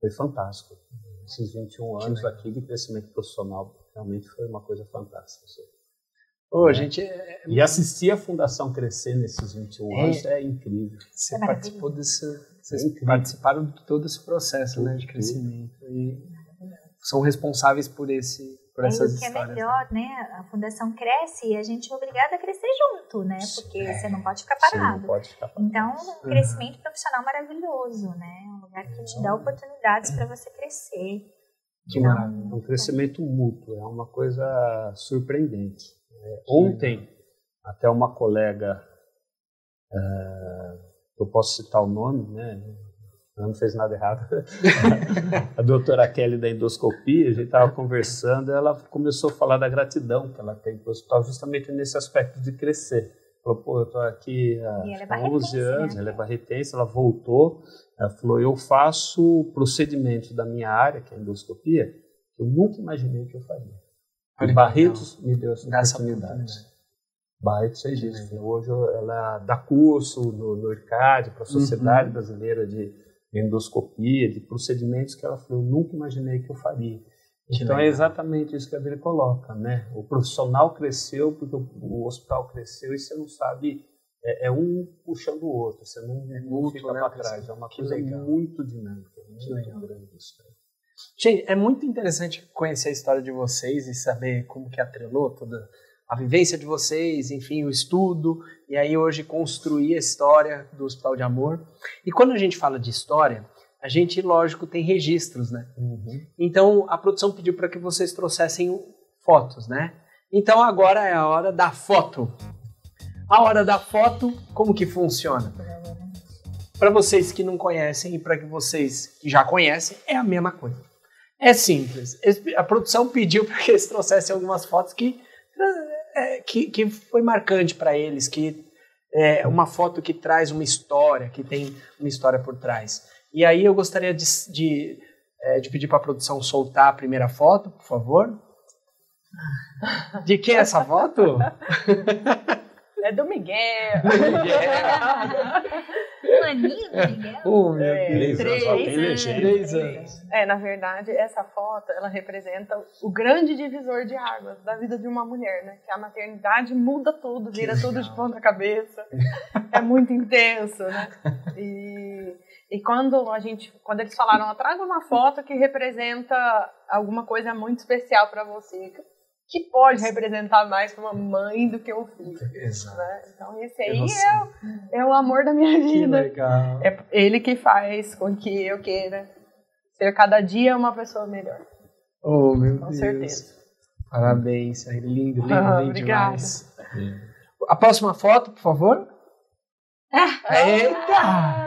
foi fantástico. Esses 21 anos aqui de crescimento profissional realmente foi uma coisa fantástica. assim. Ô, gente, é- E assistir a Fundação crescer nesses 21 É. anos é incrível. você É participou desse. Vocês É incrível. participaram de todo esse processo né, de crescimento. E são responsáveis por, esse, por Aí essas que é histórias. né? melhor, né? A fundação cresce e a gente é obrigada a crescer junto, né? Porque você não pode ficar Você não parado. pode ficar parado. Então, um crescimento profissional maravilhoso, né? Um lugar que te dá oportunidades para você crescer. Que Então, maravilha. É um crescimento mútuo, é uma coisa surpreendente. É, ontem, até uma colega, é, eu posso citar o nome, né? Ela não fez nada errado. a doutora Kelly da endoscopia, a gente estava conversando, ela começou a falar da gratidão que ela tem para o hospital, justamente nesse aspecto de crescer. Falou, pô, eu estou aqui há ela é há barretense, 11 anos, né? ela é barretense, ela voltou, ela falou, eu faço procedimentos da minha área, que é a endoscopia, que eu nunca imaginei que eu faria. Olha Barretos me deu essa essa oportunidade. oportunidade. Barretos fez isso. Hoje ela dá curso no, no IRCAD, para a Sociedade Brasileira de Endoscopia, de procedimentos que ela falou, eu nunca imaginei que eu faria. Que então é exatamente isso que a Adri coloca, né? O profissional cresceu porque o, o hospital cresceu e você não sabe, é, é um puxando o outro, você não, não mútuo, fica né, para trás, é uma coisa legal. muito dinâmica, muito legal. grande isso. né? Gente, é muito interessante conhecer a história de vocês e saber como que atrelou toda a vivência de vocês, enfim, o estudo, e aí hoje construir a história do Hospital de Amor. E quando a gente fala de história, a gente, lógico, tem registros, né? Então a produção pediu para que vocês trouxessem fotos, né? Então agora é a hora da foto. A hora da foto, como que funciona? Para vocês que não conhecem e para que vocês que já conhecem, é a mesma coisa. É simples. A produção pediu para que eles trouxessem algumas fotos que, é, que, que foi marcante para eles, que é uma foto que traz uma história, que tem uma história por trás. E aí eu gostaria de, de, é, de pedir para a produção soltar a primeira foto, por favor. De quem é essa foto? É do Miguel. Um aninho, Miguel? oh, meu É. Três anos, Três. Três anos. É, na verdade, essa foto, ela representa o grande divisor de águas da vida de uma mulher, né? Que a maternidade muda tudo, vira tudo de ponta cabeça. É muito intenso, né? E, e quando a gente, quando eles falaram, "Ah, traga uma foto que representa alguma coisa muito especial para você, que pode representar mais uma mãe do que um filho, Exato. né? Então esse Que aí é, é o amor da minha Que vida. legal. É ele que faz com que eu queira ser cada dia uma pessoa melhor. Oh, meu Com Deus. certeza. Parabéns, lindo, lindo, Ah, lindo obrigada. demais. A próxima foto, por favor. Eita!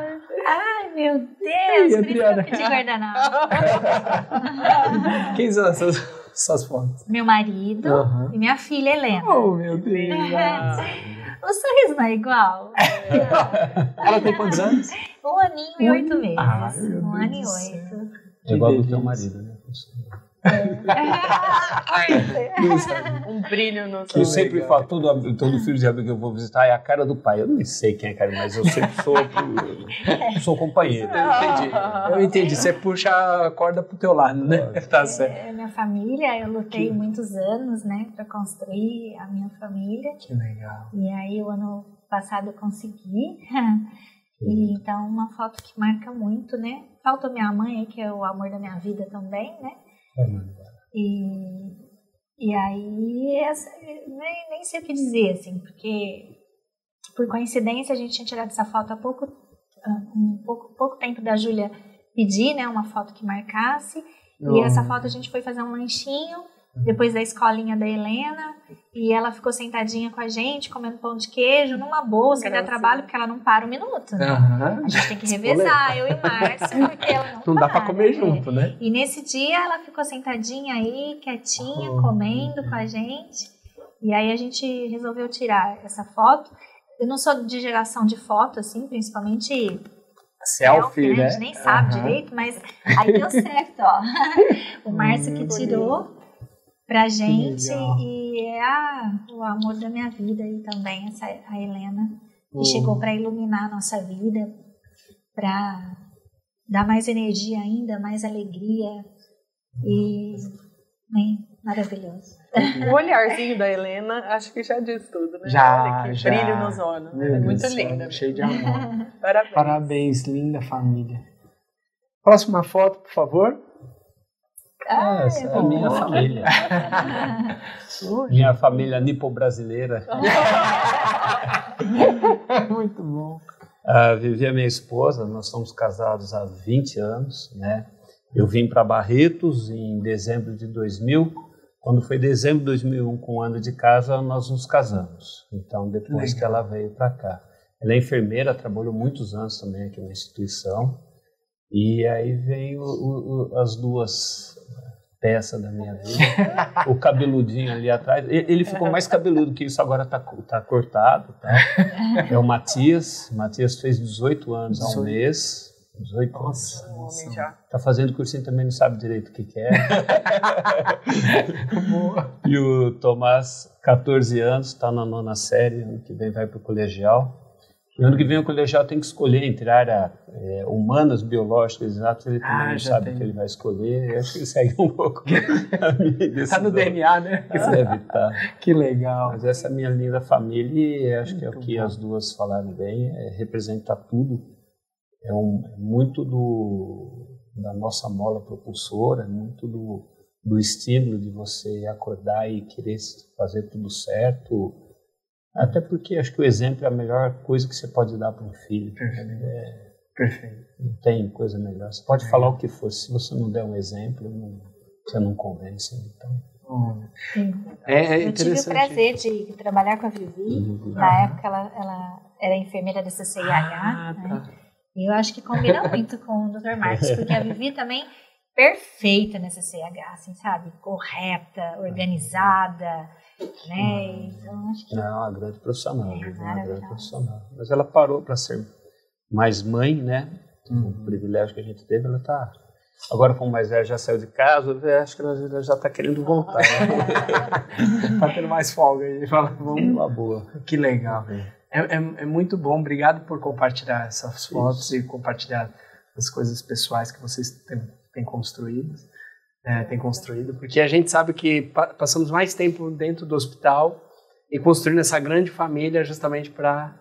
Meu Deus! Ei, por isso que Adriana. eu pedi guardanapo. Quem são essas, essas fotos? Meu marido Aham. e minha filha Helena. Oh, meu Deus. O sorriso não é igual? Ela tem quantos anos? Um aninho e oito meses. Ai, meu um Deus ano e oito. É igual do delícia. teu marido, né? Um brilho no Eu seu sempre legal. falo, todo, todo filho de amigo que eu vou visitar é a cara do pai. Eu não sei quem é a cara, mas eu sempre sou, sou companheiro. Eu entendi. Eu entendi. Você puxa a corda pro teu lado, né? Tá certo. É, minha família, eu lutei muitos anos, né, para construir a minha família. Que legal. E aí, o ano passado eu consegui. E, então, uma foto que marca muito, né? Falta minha mãe, que é o amor da minha vida também, né? E, e aí, essa, nem, nem sei o que dizer, assim, porque por coincidência a gente tinha tirado essa foto há pouco, um pouco, pouco tempo da Júlia pedir, né, uma foto que marcasse. E essa foto a gente foi fazer um lanchinho depois da escolinha da Helena. E ela ficou sentadinha com a gente, comendo pão de queijo, numa bolsa, que dá trabalho, porque ela não para um minuto. Né? Aham. A gente tem que revezar, eu e Márcia, porque ela não Não dá pra para, comer né? junto, né? E nesse dia ela ficou sentadinha aí, quietinha, Oh. comendo com a gente. E aí a gente resolveu tirar essa foto. Eu não sou de geração de foto, assim, principalmente Selfie, né? né? A gente nem sabe Aham. direito, mas aí deu certo, ó. O Márcio que tirou pra gente e é a, o amor da minha vida e também essa a Helena que Hum. chegou para iluminar a nossa vida, para dar mais energia ainda, mais alegria e bem maravilhoso. O olharzinho da Helena, acho que já diz tudo, né? Já, Olha que já. brilho nos olhos. Meu é muito linda. Cheio de amor. Parabéns. Parabéns, linda família. Próxima foto, por favor. Ah, Essa é a bom. minha família. Minha família nipo-brasileira. Muito bom. A Vivi é minha esposa, nós somos casados há 20 anos, né? Eu vim para Barretos em dezembro de 2000. Quando foi dezembro de 2001, com um ano de casa, nós nos casamos. Então, depois Legal. que ela veio para cá. Ela é enfermeira, trabalhou muitos anos também aqui na instituição. E aí vem o- o- as duas peças da minha vida. o cabeludinho ali atrás. Ele ficou mais cabeludo que isso, agora tá, tá cortado. Tá? É o Matias. Matias fez 18 anos há um 18. mês. 18 anos. Nossa, já. Tá fazendo cursinho também, não sabe direito o que, que é. E o Tomás, 14 anos, está na nona série, ano que vem vai para o colegial. E ano que vem o colegial tem que escolher entre área é, humanas, biológicas, exatas, ele também Ah, não sabe tem. o que ele vai escolher. Eu acho que ele segue um pouco a minha Tá decisão. no DNA, né? Deve estar. Que legal. Mas essa é a minha linda família e acho que é o Muito que bom. as duas falaram bem, é, representa tudo. É, um, é muito do, da nossa mola propulsora, é muito do, do estímulo de você acordar e querer fazer tudo certo. Até porque acho que o exemplo é a melhor coisa que você pode dar para um filho. Perfeito. É, Perfeito. não tem coisa melhor. Você pode falar o que for, se você não der um exemplo, não- você não convence. Então. É, é Eu tive o prazer de trabalhar com a Vivi. Uhum. Na época ela, ela era enfermeira da CCIH. Ah, né? tá. E eu acho que combina muito com o Dr. Marcos, porque a Vivi também perfeita nessa CCH, assim, sabe? Correta, organizada, né? Então acho que Não, é uma grande profissional, É, uma grande profissional. Mas ela parou para ser mais mãe, né? Uhum. O privilégio que a gente teve, ela tá. Agora, como mais velha já saiu de casa, eu acho que ela já está querendo voltar. Né? Tá tendo mais folga aí. Fala, vamos. Uma boa. Que legal. É, é, é muito bom. Obrigado por compartilhar essas fotos e compartilhar as coisas pessoais que vocês têm, têm construído. É, têm construído, porque a gente sabe que pa- passamos mais tempo dentro do hospital e construindo essa grande família justamente para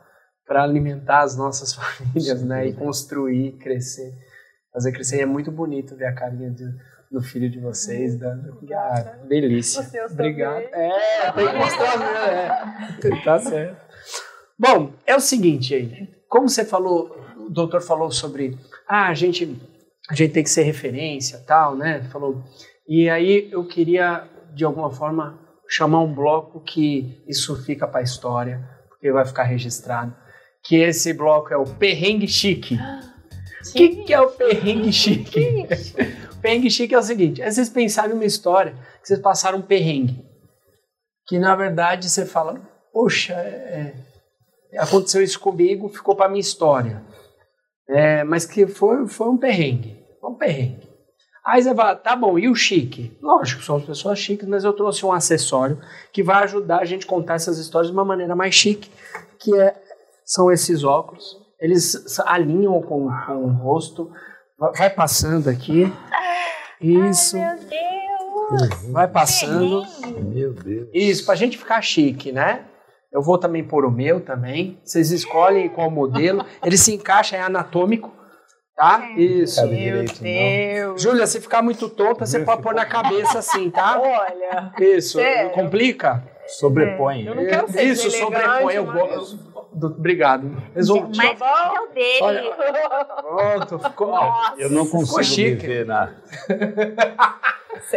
para alimentar as nossas famílias, Sim, né? E construir, crescer, fazer crescer. E é muito bonito ver a carinha de- do filho de vocês. Da, ah, delícia. Os seus Obrigado. também. É, tem que mostrar os meus, é. Tá certo. Bom, é o seguinte aí. Como você falou, o doutor falou sobre ah, a gente, a gente tem que ser referência tal, né? Falou. E aí eu queria, de alguma forma, chamar um bloco que isso fica para a história, porque vai ficar registrado. Que esse bloco é o Perrengue Chique. O que, que é o Perrengue Chique? O perrengue chique é o seguinte: é vocês pensarem numa história que vocês passaram um perrengue. Que na verdade você fala, poxa, é, é, aconteceu isso comigo, ficou para minha história. É, mas que foi, foi um perrengue. Um perrengue. Aí você fala, tá bom, e o chique? Lógico, somos pessoas chiques, mas eu trouxe um acessório que vai ajudar a gente a contar essas histórias de uma maneira mais chique, que é, são esses óculos. Eles alinham com, com o rosto, vai passando aqui. Isso, Meu Deus! vai passando. Meu Deus. Isso, pra gente ficar chique, né? Eu vou também pôr o meu também. Vocês escolhem qual modelo. Ele se encaixa, é anatômico, tá? Isso. Cabe Meu direito, não. Deus. Júlia, se ficar muito tonta, você pode pôr na cabeça assim, tá? Olha. Isso. Sério? Complica? Sobrepõe. Eu não quero ser Isso, sobrepõe. Eu gosto. do- obrigado. Resolve. Mas é o dele. Olha, Pronto, ficou. Eu não consigo chique. viver na.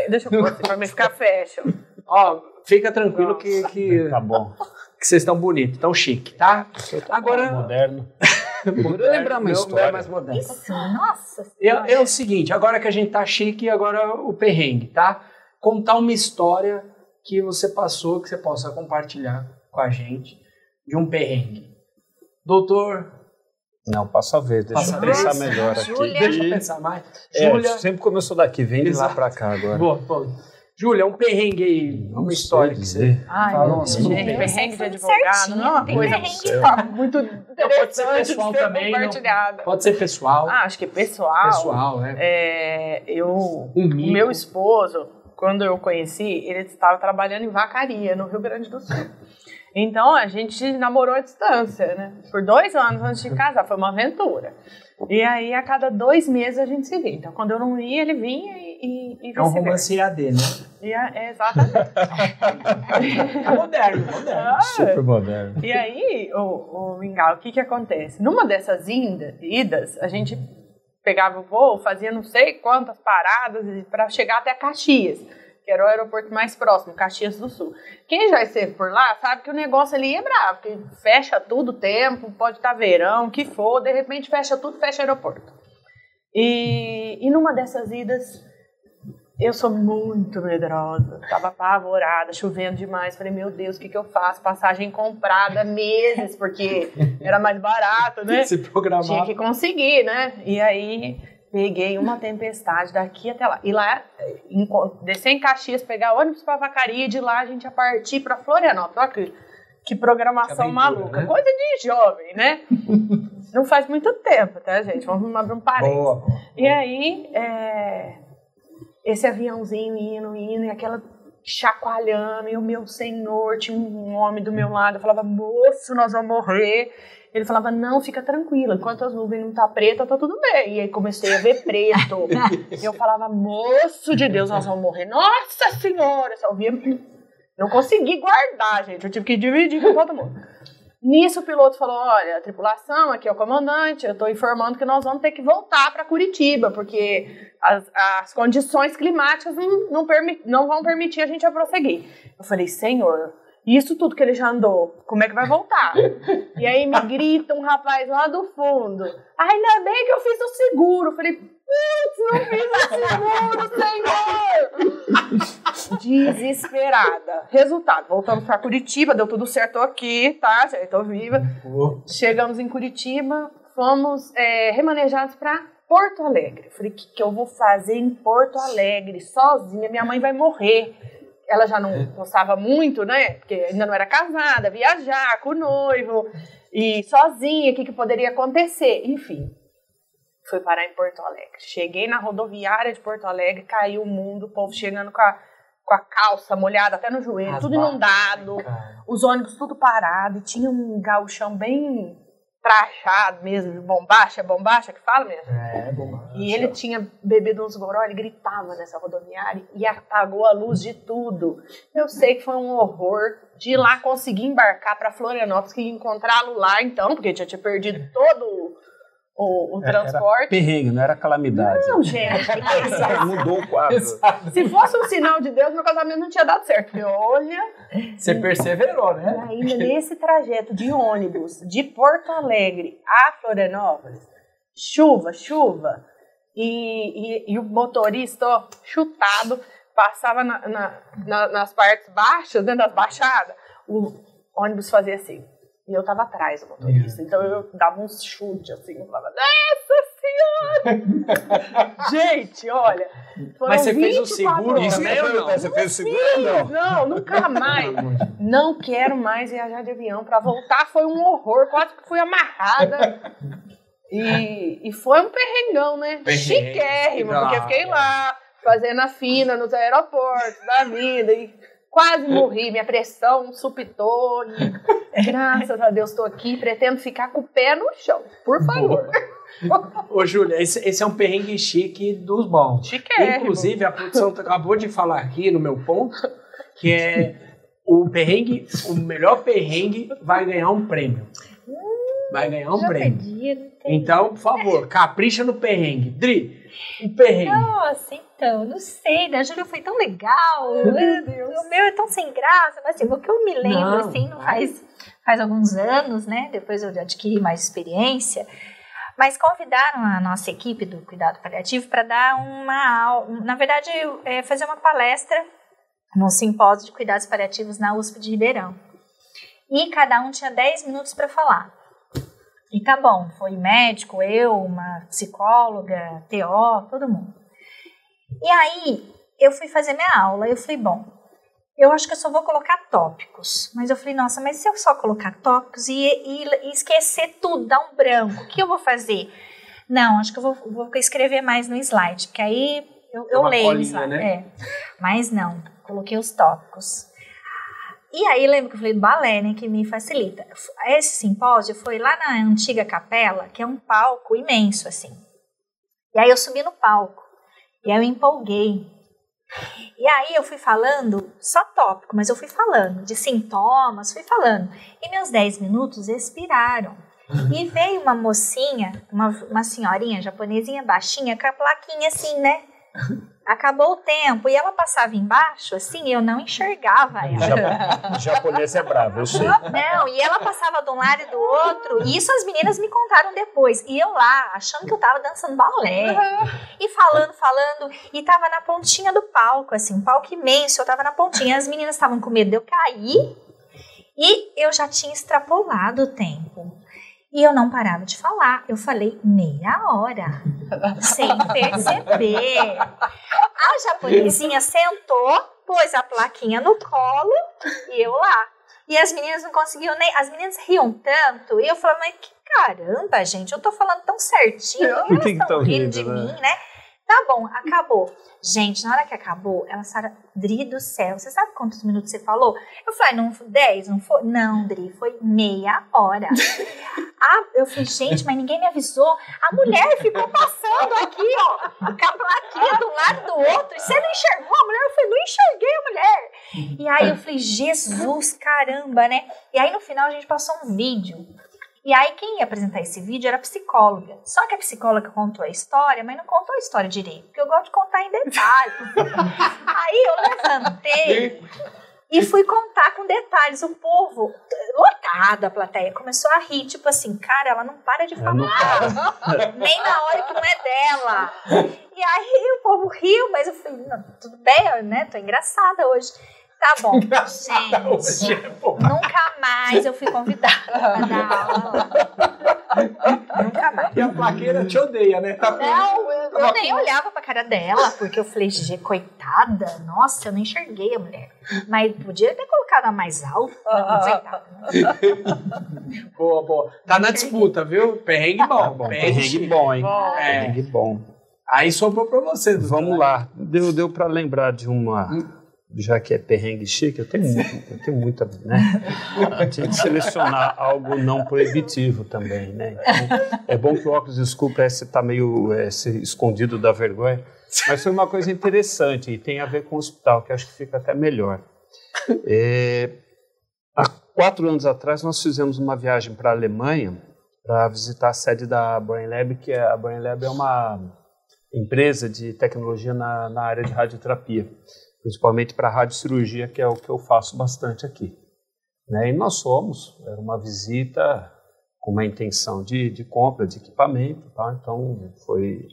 Deixa eu pôr pra mim ficar fashion. Ó, fica tranquilo que, que, Tá bom. que vocês estão bonitos, tão chique, tá? Agora. Moderno. Moderno, lembrar uma história. é mais moderno. Isso, nossa. É, é o seguinte, agora que a gente tá chique, agora o perrengue, tá? Contar uma história que você passou, que você possa compartilhar com a gente, de um perrengue. Doutor, Não, passa a vez. Deixa Passa eu a pensar vez. melhor aqui. Júlia. deixa eu pensar mais. É, Júlia, sempre começou daqui, vem de lá pra cá agora. boa, boa. Júlia, um perrengue aí, Não uma história que você... Ai, um Deus, assunto. gente, perrengue sei de advogado certinho, não é uma coisa perrengue. muito pode ser pessoal também, não. compartilhada. Pode ser pessoal, Ah, acho que pessoal. pessoal, né? É, eu, Um o mico. meu esposo, quando eu conheci, ele estava trabalhando em vacaria, no Rio Grande do Sul. Então a gente namorou à distância, né? Por dois anos antes de casar, foi uma aventura. E aí a cada dois meses a gente se via. Então quando eu não ia, ele vinha e, e, e É um romance EAD, né? E a- é, exatamente. É moderno, moderno. Ah, Super moderno. E aí, o, o Mingau, o que que acontece? Numa dessas inda- idas, a gente pegava o voo, fazia não sei quantas paradas para chegar até Caxias, que era o aeroporto mais próximo, Caxias do Sul. Quem já esteve por lá sabe que o negócio ali é bravo, que fecha tudo o tempo, pode estar verão, que for, de repente fecha tudo, fecha aeroporto. E, e numa dessas idas, eu sou muito medrosa, tava apavorada, chovendo demais. Falei, meu Deus, o que, que eu faço? Passagem comprada meses, porque era mais barato, né? Se programar. Tinha que conseguir, né? E aí peguei uma tempestade daqui até lá. E lá, em- descer em Caxias, pegar ônibus pra Vacaria, e de lá a gente ia partir pra Florianópolis. Olha que, que programação Que aventura, maluca. né? Coisa de jovem, né? Não faz muito tempo, tá, gente? Vamos abrir um parênteses. Boa, boa. E aí, é, esse aviãozinho indo, indo, e aquela chacoalhando, e o meu senhor, tinha um homem do meu lado, eu falava, moço, nós vamos morrer. Ele falava, não, fica tranquila, enquanto as nuvens não tá preta, tá tudo bem. E aí comecei a ver preto. e eu falava, moço de Deus, nós vamos morrer. Nossa Senhora! Só via... Não consegui guardar, gente, eu tive que dividir com todo mundo. Nisso o piloto falou: olha, a tripulação, aqui é o comandante, eu estou informando que nós vamos ter que voltar para Curitiba, porque as, as condições climáticas não, não, permi- não vão permitir a gente a prosseguir. Eu falei, senhor, isso tudo que ele já andou, como é que vai voltar? e aí me grita um rapaz lá do fundo: ainda bem que eu fiz o seguro. Eu falei, putz, não fiz o seguro, senhor! Desesperada. Resultado, voltamos para Curitiba, deu tudo certo aqui, tá? Já tô viva. Chegamos em Curitiba, fomos é, remanejados para Porto Alegre. Falei, o que, que eu vou fazer em Porto Alegre, sozinha? Minha mãe vai morrer. Ela já não gostava muito, né? Porque ainda não era casada, viajar com o noivo, e sozinha, o que, que poderia acontecer? Enfim, fui parar em Porto Alegre. Cheguei na rodoviária de Porto Alegre, caiu o mundo, o povo chegando com a, com a calça molhada até no joelho, As tudo barras, inundado cara. os ônibus tudo parado, e tinha um gauchão bem trajado mesmo, bombacha, bombacha que fala mesmo. É, bom. E ele tinha bebido uns goró, ele gritava nessa rodoviária e apagou a luz de tudo. Eu sei que foi um horror de ir lá conseguir embarcar para Florianópolis, ia encontrá-lo lá então, porque já tinha perdido todo o, o É, Era transporte. perrengue, não era calamidade. Não, gente, é? Mudou o quadro. Se fosse um sinal de Deus, meu casamento não tinha dado certo. Porque olha, Você perseverou, E né? ainda nesse trajeto de ônibus de Porto Alegre a Florianópolis, chuva, chuva, e, e, e o motorista, ó, chutado, passava na- na- na- nas partes baixas, dentro das baixadas, o ônibus fazia assim. E eu tava atrás do motorista, então eu dava uns chutes assim, eu falava, Nossa Senhora! Gente, olha. foram Mas você fez o 24 seguro horas. também ou não? Você fez seguro não? Não, nunca mais. Não quero mais viajar de avião. Pra voltar foi um horror. Quase que fui amarrada. E, e foi um perrengão, né? Perrengue. Chiquérrimo, porque eu fiquei Ah. lá fazendo a fina nos aeroportos da vida. E quase morri. Minha pressão supitou. Graças a Deus estou aqui. Pretendo ficar com o pé no chão. Por favor. Ô, Júlia, esse, esse é um perrengue chique dos bons. Chiquérrimo. Inclusive, a produção acabou de falar aqui no meu ponto, que é o perrengue, o melhor perrengue vai ganhar um prêmio. vai ganhar um Já prêmio. perdi, não. Então, por favor, capricha no perrengue. Dri, um perrengue. Nossa, então, não sei, da Júlia foi tão legal. Meu Deus. O meu é tão sem graça, mas assim, o que eu me lembro, Não, assim, não faz, faz alguns anos, né? Depois eu adquiri mais experiência. Mas convidaram a nossa equipe do cuidado paliativo para dar uma aula, na verdade, é, fazer uma palestra num simpósio de cuidados paliativos na USP de Ribeirão. E cada um tinha 10 minutos para falar. E tá bom, foi médico, eu, uma psicóloga, TO, todo mundo. E aí, eu fui fazer minha aula, eu falei, bom, eu acho que eu só vou colocar tópicos. Mas eu falei, nossa, mas se eu só colocar tópicos e, e- e esquecer tudo, dar um branco, o que eu vou fazer? Não, acho que eu vou, vou escrever mais no slide, porque aí eu, eu uma leio colinha, slide. né? É. Mas não, coloquei os tópicos. E aí, lembra que eu falei do balé, né, que me facilita. Esse simpósio foi lá na antiga capela, que é um palco imenso, assim. E aí eu subi no palco. E aí eu empolguei. E aí eu fui falando, só tópico, mas eu fui falando de sintomas, fui falando. E meus 10 minutos expiraram. E veio uma mocinha, uma, uma senhorinha japonesinha baixinha, com a plaquinha assim, né? Acabou o tempo. E ela passava embaixo, assim, eu não enxergava ela. Japo- japonês é bravo, eu sei. Não, e ela passava de um lado e do outro, e isso as meninas me contaram depois. E eu lá, achando que eu tava dançando balé. E falando, falando, e tava na pontinha do palco, assim, um palco imenso, eu tava na pontinha. As meninas estavam com medo de eu cair, e eu já tinha extrapolado o tempo. E eu não parava de falar. Eu falei meia hora, sem perceber. A japonesinha sentou, pôs a plaquinha no colo e eu lá. E as meninas não conseguiam nem. As meninas riam tanto. E eu falava, mas que caramba, gente, eu tô falando tão certinho. Por que elas que estão tão rindo rindo, de né? mim, né? Tá bom, acabou. Gente, na hora que acabou, ela Sara, Dri do céu, você sabe quantos minutos você falou? Eu falei, não, 10, não foi? Não, Dri, foi meia hora. Ah, eu falei, gente, mas ninguém me avisou. A mulher ficou passando aqui, ó, com a plaquinha um lado do outro. E você não enxergou a mulher? Eu falei, não enxerguei a mulher. E aí eu falei, Jesus, caramba, né? E aí no final a gente passou um vídeo. E aí quem ia apresentar esse vídeo era a psicóloga. Só que a psicóloga contou a história, mas não contou a história direito, porque eu gosto de contar em detalhes. aí eu levantei e fui contar com detalhes. O povo, lotado a plateia, começou a rir, tipo assim, cara, ela não para de falar. Nem na hora que não é dela. E aí o povo riu, mas eu falei, tudo bem, né? Tô engraçada hoje. Tá bom, gente. Nunca mais eu fui convidada pra dar aula. Nunca mais. E a plaqueira te odeia, né? Tá Não, eu, eu nem olhava pra cara dela, porque eu falei, "Gê, coitada, nossa, eu não enxerguei a mulher. Mas podia ter colocado a mais alta. né? Boa, boa. Tá na disputa, viu? Perrengue bom. Tá bom, perrengue bom, hein? Bom. É. Perrengue bom. Aí sobrou pra você. Vamos lá. Deu, deu para lembrar de uma. Já que é perrengue chique, eu tenho, mu- eu tenho muita. Né? Tinha que selecionar algo não proibitivo também. Né? Então, é bom que o óculos escuro parece estar meio é, escondido da vergonha. Mas foi uma coisa interessante e tem a ver com o hospital, que acho que fica até melhor. É, há quatro anos atrás, nós fizemos uma viagem para a Alemanha para visitar a sede da Brain Lab, que é, a Brain Lab é uma empresa de tecnologia na, na área de radioterapia, principalmente para radiocirurgia, que é o que eu faço bastante aqui. Né? E nós fomos, era uma visita com uma intenção de, de compra de equipamento, tá? então foi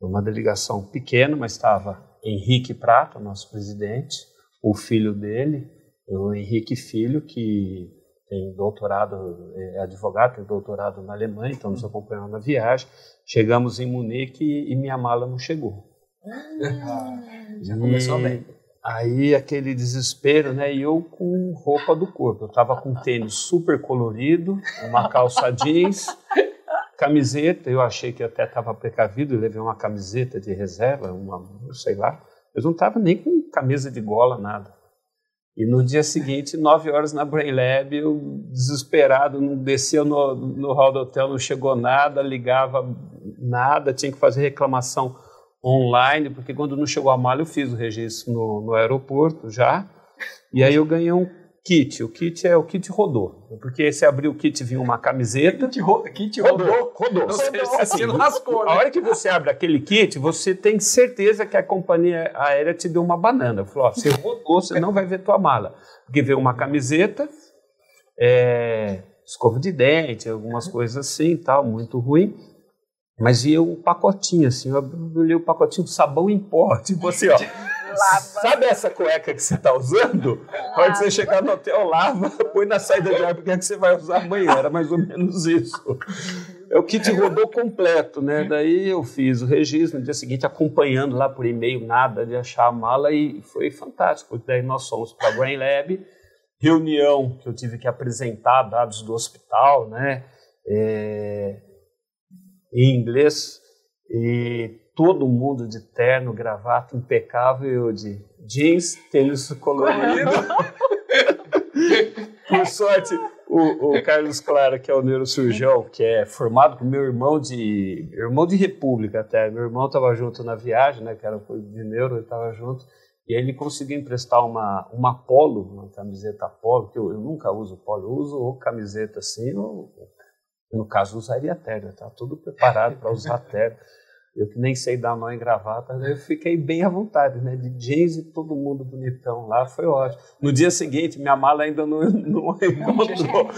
uma delegação pequena, mas estava Henrique Prata, nosso presidente, o filho dele, o Henrique Filho, que tem doutorado, é advogado, tem doutorado na Alemanha, então nos acompanhou na viagem. Chegamos em Munique e, minha mala não chegou. Já começou E bem. Aí aquele desespero, né? E eu com roupa do corpo. Eu tava com tênis super colorido, uma calça jeans, camiseta. Eu achei que até estava precavido, eu levei uma camiseta de reserva, uma, sei lá. Eu não tava nem com camisa de gola, nada. E no dia seguinte, nove horas na Brain Lab, eu desesperado, não descia no, no hall do hotel, não chegou nada, ligava nada, tinha que fazer reclamação online, porque quando não chegou a mala eu fiz o registro no, no aeroporto já, e aí eu ganhei um kit. O kit é o kit rodou. Porque você abriu o kit vinha uma camiseta. Kit, ro kit rodou. Rodou. Assim, você lascou, né? A hora que você abre aquele kit, você tem certeza que a companhia aérea te deu uma banana. Falou, ó, você rodou, você não vai ver tua mala. Porque veio uma camiseta, é, escova de dente, algumas coisas assim tal, muito ruim. Mas ia um pacotinho assim, eu olhei o pacotinho de sabão em pó, tipo assim, ó. Sabe essa cueca que você está usando? A hora que você chegar no hotel, lava, põe na saída de ar, porque é que você vai usar amanhã. Era mais ou menos isso. É o kit rodou completo, né? Daí eu fiz o registro no dia seguinte, acompanhando lá por e-mail, nada de achar a mala, e foi fantástico. Daí nós fomos para a Brain Lab, reunião que eu tive que apresentar dados do hospital, né? É, em inglês, e todo mundo de terno, gravata impecável, de jeans, tênis colorido. Por sorte, o, o, Carlos Clara, que é o neurocirurgião, que é formado com meu irmão de irmão de República até. Meu irmão estava junto na viagem, né? Que era de neuro, ele estava junto. E aí ele conseguiu emprestar uma, uma polo, uma camiseta polo, que eu, eu nunca uso polo, eu uso ou camiseta assim, ou no caso usaria terno, tá tudo preparado para usar terno. Eu que nem sei dar nó em gravata, eu fiquei bem à vontade, né? De jeans e todo mundo bonitão lá, foi ótimo. No dia seguinte, minha mala ainda não, não encontrou.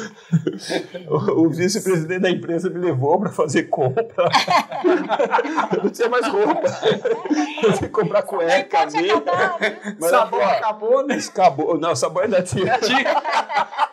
o, o vice-presidente da empresa me levou para fazer compra. eu não tinha mais roupa. Eu que comprar cueca, meia. Mas sabão acabou, né? Acabou. Não, sabão ainda tinha.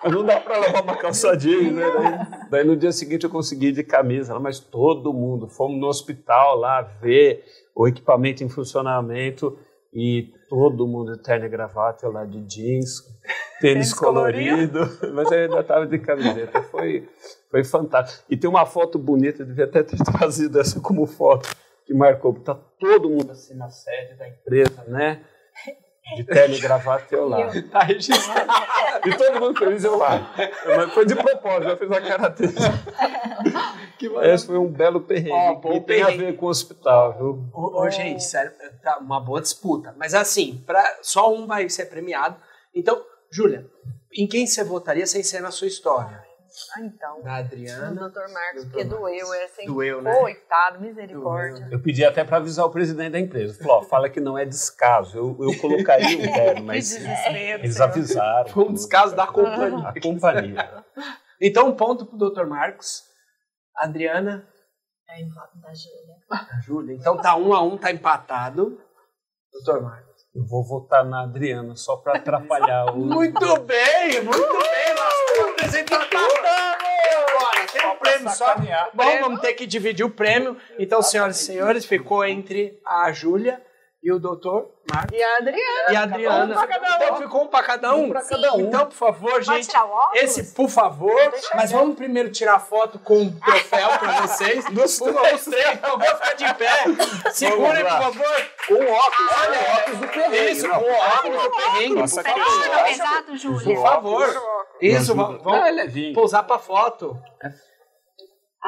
Não dá para lavar uma calça jeans, né? Daí, daí no dia seguinte eu consegui de camisa, mas todo mundo. Fomos no hospital lá ver o equipamento em funcionamento e todo mundo de terno e gravata, eu lá de jeans, tênis colorido, mas eu ainda estava de camiseta. Foi, foi fantástico. E tem uma foto bonita, devia até ter trazido essa como foto, que marcou, porque tá todo mundo assim na sede da empresa, né? De terno e gravata eu lá. Tá registrado. E todo mundo feliz eu lá. Mas foi de propósito, eu fiz a cara dele. Esse foi um belo perrengue. Ó, bom e tem a ver com o hospital, viu? Ô, ô, gente, sério, tá uma boa disputa. Mas assim, pra, só um vai ser premiado. Então, Júlia, em quem você votaria sem ser na sua história? Ah, então. Na O Adriana. Dr. Marcos, Dr. porque Marcos. doeu, é assim. Doeu, né? Coitado, misericórdia. Eu pedi até para avisar o presidente da empresa. Falou, ó, fala que não é descaso. Eu, eu colocaria o terno, mas Que desespero, eles avisaram. Foi um descaso da companhia. A companhia. Então, um ponto pro Dr. Marcos. Adriana, eu voto da Júlia. a Júlia. Então tá um a um, tá empatado. Dr. Marcos. Eu vou votar na Adriana só para atrapalhar o. Muito bem, muito bem. Nós temos prêmio só. Bom, vamos ter que dividir o prêmio. Então, senhoras e senhores, ficou entre a Júlia e o doutor Marcos. E a Adriana. E a Adriana. Um. Então ficou um pra cada um? pra cada um. Então, por favor, gente. tirar o óculos? Esse, por favor. Mas vamos primeiro tirar foto com o troféu pra vocês. Dos por favor, os três. Eu vou ficar de pé. Segurem, por favor. Com óculos, Olha, com óculos do perrengue. Isso, com o óculos do perrengue, Nossa, por favor. pesado, Júlia? Por favor. Isso, vamos, Não, é levinho. pousar pra foto. Ah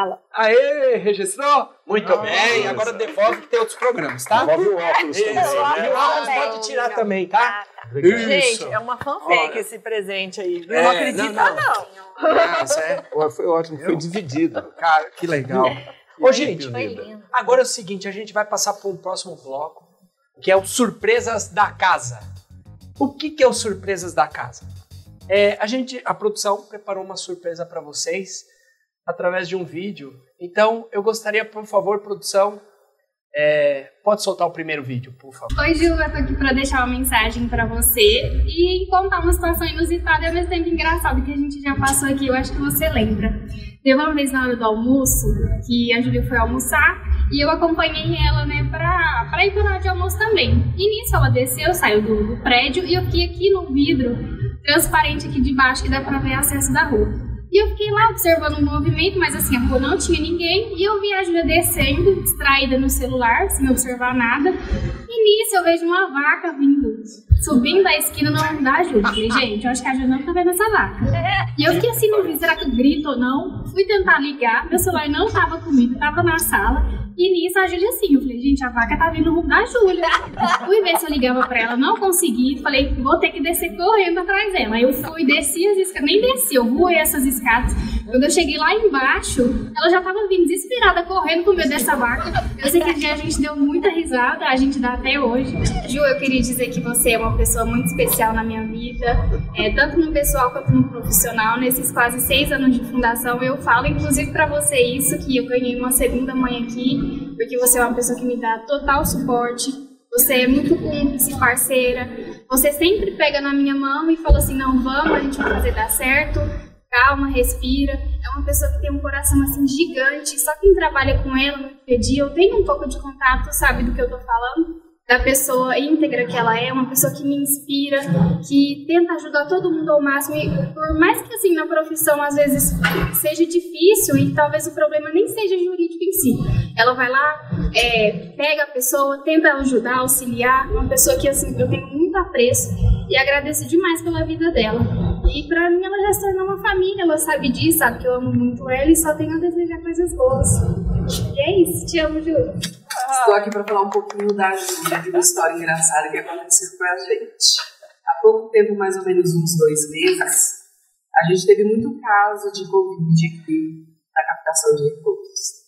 lá. Aê, registrou? Muito Ah, bem. Agora devolve que tem outros programas, tá? Envolve o óculos Isso. também, E né? o óculos Também. pode tirar também, tá? Obrigado. Gente, Isso. é uma fanfake Olha. esse presente aí. É, não acredita, não, não. não. Nossa, é. Foi ótimo, foi dividido. Cara, que legal. Ô, gente, Foi lindo. agora é o seguinte, a gente vai passar para um próximo bloco, que é o Surpresas da Casa. O que, que é o Surpresas da Casa? É, a gente, a produção preparou uma surpresa para vocês através de um vídeo. Então, eu gostaria, por favor, produção, é, pode soltar o primeiro vídeo, por favor. Oi, eu tô aqui pra deixar uma mensagem pra você e contar uma situação inusitada e ao mesmo tempo engraçada que a gente já passou aqui, eu acho que você lembra. Teve uma vez na hora do almoço que a Júlia foi almoçar e eu acompanhei ela, né, pra, pra ir pra hora de almoço também. E nisso ela desceu, saiu do, do prédio e eu fiquei aqui no vidro transparente aqui de baixo que dá pra ver acesso da rua. E eu fiquei lá observando o movimento, mas assim, a rua não tinha ninguém. E eu vi a Júlia descendo, distraída no celular, sem observar nada. E nisso eu vejo uma vaca vindo, subindo da esquina no da Júlia. Falei, gente, eu acho que a Júlia não tá vendo essa vaca. E eu fiquei assim, não vi, será que eu grito ou não? Fui tentar ligar, meu celular não tava comigo, tava na sala. E nisso a Júlia assim, eu falei, gente, a vaca tá vindo rumo da Júlia. Fui ver se eu ligava pra ela, não consegui. Falei, vou ter que descer correndo atrás dela. Aí eu fui, desci as escadas, nem desci, eu voei essas escadas. Quando eu cheguei lá embaixo, ela já tava vindo desesperada, correndo com medo dessa vaca. Eu sei que a gente deu muita risada, a gente dá até hoje. Ju, eu queria dizer que você é uma pessoa muito especial na minha vida, é, tanto no pessoal quanto no profissional. Nesses quase seis anos de fundação, eu falo inclusive para você isso, que eu ganhei uma segunda mãe aqui, porque você é uma pessoa que me dá total suporte. Você é muito cúmplice, parceira. Você sempre pega na minha mão e fala assim: não, vamos, a gente vai fazer dar certo calma, respira. É uma pessoa que tem um coração assim gigante. Só quem trabalha com ela no dia eu tenho um pouco de contato, sabe do que eu tô falando? Da pessoa íntegra que ela é, uma pessoa que me inspira, que tenta ajudar todo mundo ao máximo. E por mais que assim na profissão às vezes seja difícil e talvez o problema nem seja jurídico em si. Ela vai lá, é, pega a pessoa, tenta ajudar, auxiliar. Uma pessoa que assim eu tenho muito apreço e agradeço demais pela vida dela. E pra mim ela já se tornou uma família, ela sabe disso, sabe que eu amo muito ela e só tenho a desejar coisas boas. E é isso, te amo, Júlia. Estou aqui para falar um pouquinho da Júlia, de uma história engraçada que aconteceu com a gente. Há pouco tempo, mais ou menos uns dois meses, a gente teve muito caso de Covid aqui na captação de recursos.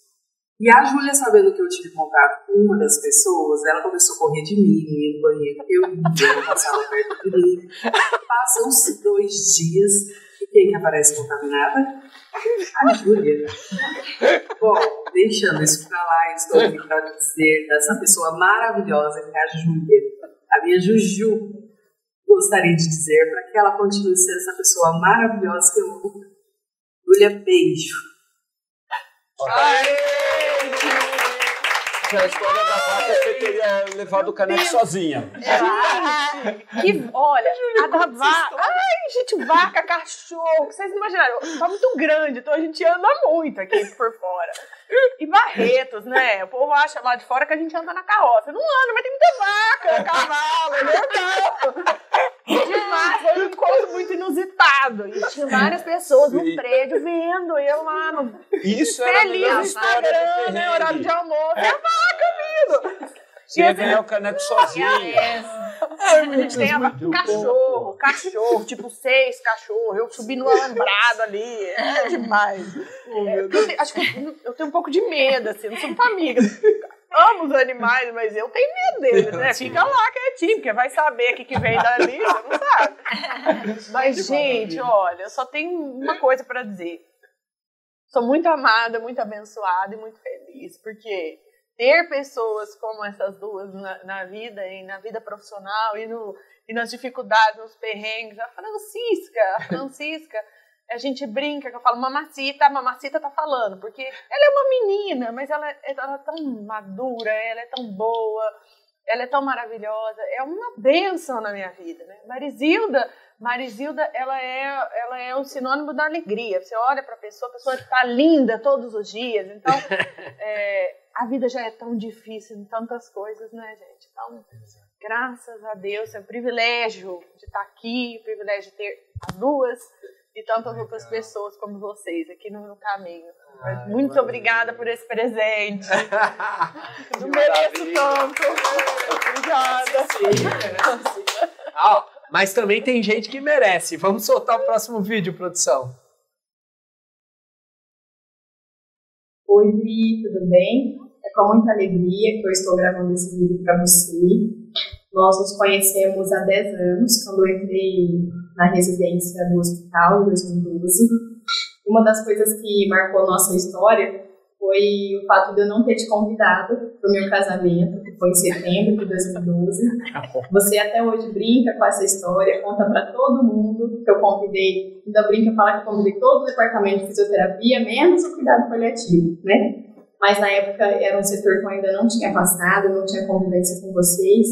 E a Júlia, sabendo que eu tive contato com uma das pessoas, ela começou a correr de mim, no banheiro. Eu ia, ela passava perto de mim. Passam-se dois dias quem que aparece contaminada? A Júlia. Bom, deixando isso pra lá, estou aqui para dizer dessa pessoa maravilhosa que é a Júlia, a minha Juju. Gostaria de dizer para que ela continue sendo essa pessoa maravilhosa que eu amo. Júlia, beijo. Aê! A história da vaca você teria levado o caneco sozinha. É, que, olha, a da vaca. Ai, gente, vaca, cachorro. Vocês imaginaram? Tá muito grande, então a gente anda muito aqui por fora. E Barretos, né? O povo acha lá de fora que a gente anda na carroça. Não anda, mas tem muita vaca, cavalo, é legal. Demais, foi um encontro muito inusitado. E tinha várias pessoas no prédio vendo eu lá no. Isso era Feliz no Instagram, né? Horário de almoço. É a vaca vindo. Você ia ganhar o caneco sozinho. A gente tem a cachorro, cachorro, tipo seis cachorros. Eu subi no alambrado ali. É demais. É, eu tenho- acho que eu, eu tenho um pouco de medo, assim. Não sou muito amiga. Amo os animais, mas eu tenho medo deles, né? Fica lá quietinho, porque vai saber o que, que vem dali, você não sabe. Mas, gente, olha, eu só tenho uma coisa pra dizer. Sou muito amada, muito abençoada e muito feliz, porque ter pessoas como essas duas na, na vida, e na vida profissional e, no, e nas dificuldades, nos perrengues, a Francisca, a Francisca, a gente brinca, que eu falo mamacita, a mamacita tá falando, porque ela é uma menina, mas ela, ela é tão madura, ela é tão boa, ela é tão maravilhosa, é uma bênção na minha vida, né? Marisilda, Marisilda, ela é, ela é um sinônimo da alegria. Você olha para a pessoa, a pessoa está linda todos os dias. Então, é, a vida já é tão difícil em tantas coisas, né, gente? Então, graças a Deus, é um privilégio de estar aqui, o privilégio de ter as duas e tantas outras pessoas como vocês aqui no meu caminho. Mas muito obrigada por esse presente. Não mereço tanto. Obrigada. Ah, mas também tem gente que merece. Vamos soltar o próximo vídeo, produção. Oi, Dri, tudo bem? É com muita alegria que eu estou gravando esse vídeo para você. Nós nos conhecemos há 10 anos, quando eu entrei na residência do hospital, em 2012. Uma das coisas que marcou nossa história foi o fato de eu não ter te convidado para o meu casamento, que foi em setembro de 2012. Você até hoje brinca com essa história, conta para todo mundo que eu convidei, ainda brinca falar que eu convidei todo o departamento de fisioterapia, menos o cuidado paliativo, né? Mas na época era um setor que eu ainda não tinha passado, não tinha convivência com vocês.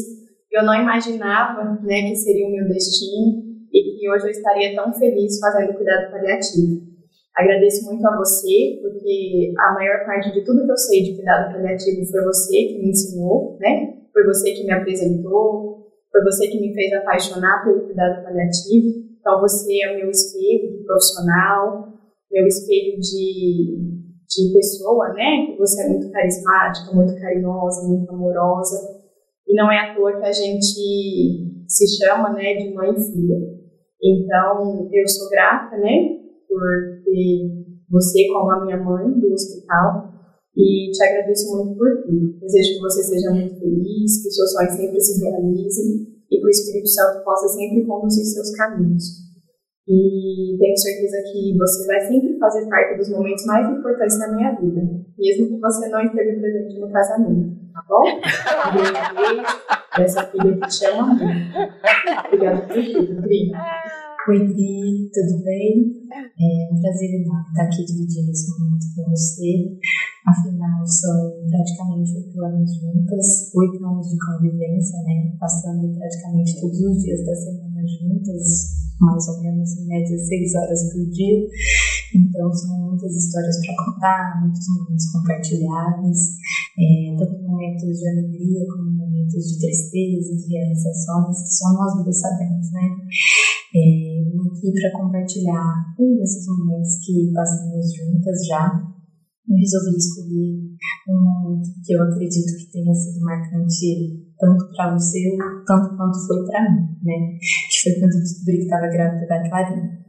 Eu não imaginava, né, que seria o meu destino e que hoje eu estaria tão feliz fazendo cuidado paliativo. Agradeço muito a você, porque a maior parte de tudo que eu sei de cuidado paliativo foi você que me ensinou, né? Foi você que me apresentou, foi você que me fez apaixonar pelo cuidado paliativo. Então você é o meu espelho de profissional, meu espelho de, de pessoa, né? Que você é muito carismática, muito carinhosa, muito amorosa. E não é à toa que a gente se chama, né, de mãe e filha. Então, eu sou grata, né, por ter você como a minha mãe do hospital e te agradeço muito por tudo. Desejo que você seja muito feliz, que os seus sonhos sempre se realizem e que o Espírito Santo possa sempre conduzir seus caminhos. E tenho certeza que você vai sempre fazer parte dos momentos mais importantes da minha vida, mesmo que você não esteja presente no casamento, tá bom? Beijo dessa filha que te ama muito. Obrigada por tudo, Pri. Oi, tudo bem? É um prazer estar aqui dividindo esse momento com você. Afinal, são praticamente oito anos juntas, oito anos de convivência, né? Passando praticamente todos os dias da semana juntas, mais ou menos em média seis horas por dia. Então são muitas histórias para contar, muitos momentos compartilhados, é, tanto momentos de alegria como momentos de tristeza, de realizações, que só nós duas sabemos, né? É, aqui para compartilhar um desses momentos que passamos juntas já. Eu resolvi escolher um momento que eu acredito que tenha sido marcante tanto para você, tanto quanto foi para mim, né? Que foi quando eu descobri que estava grávida da Clarinha.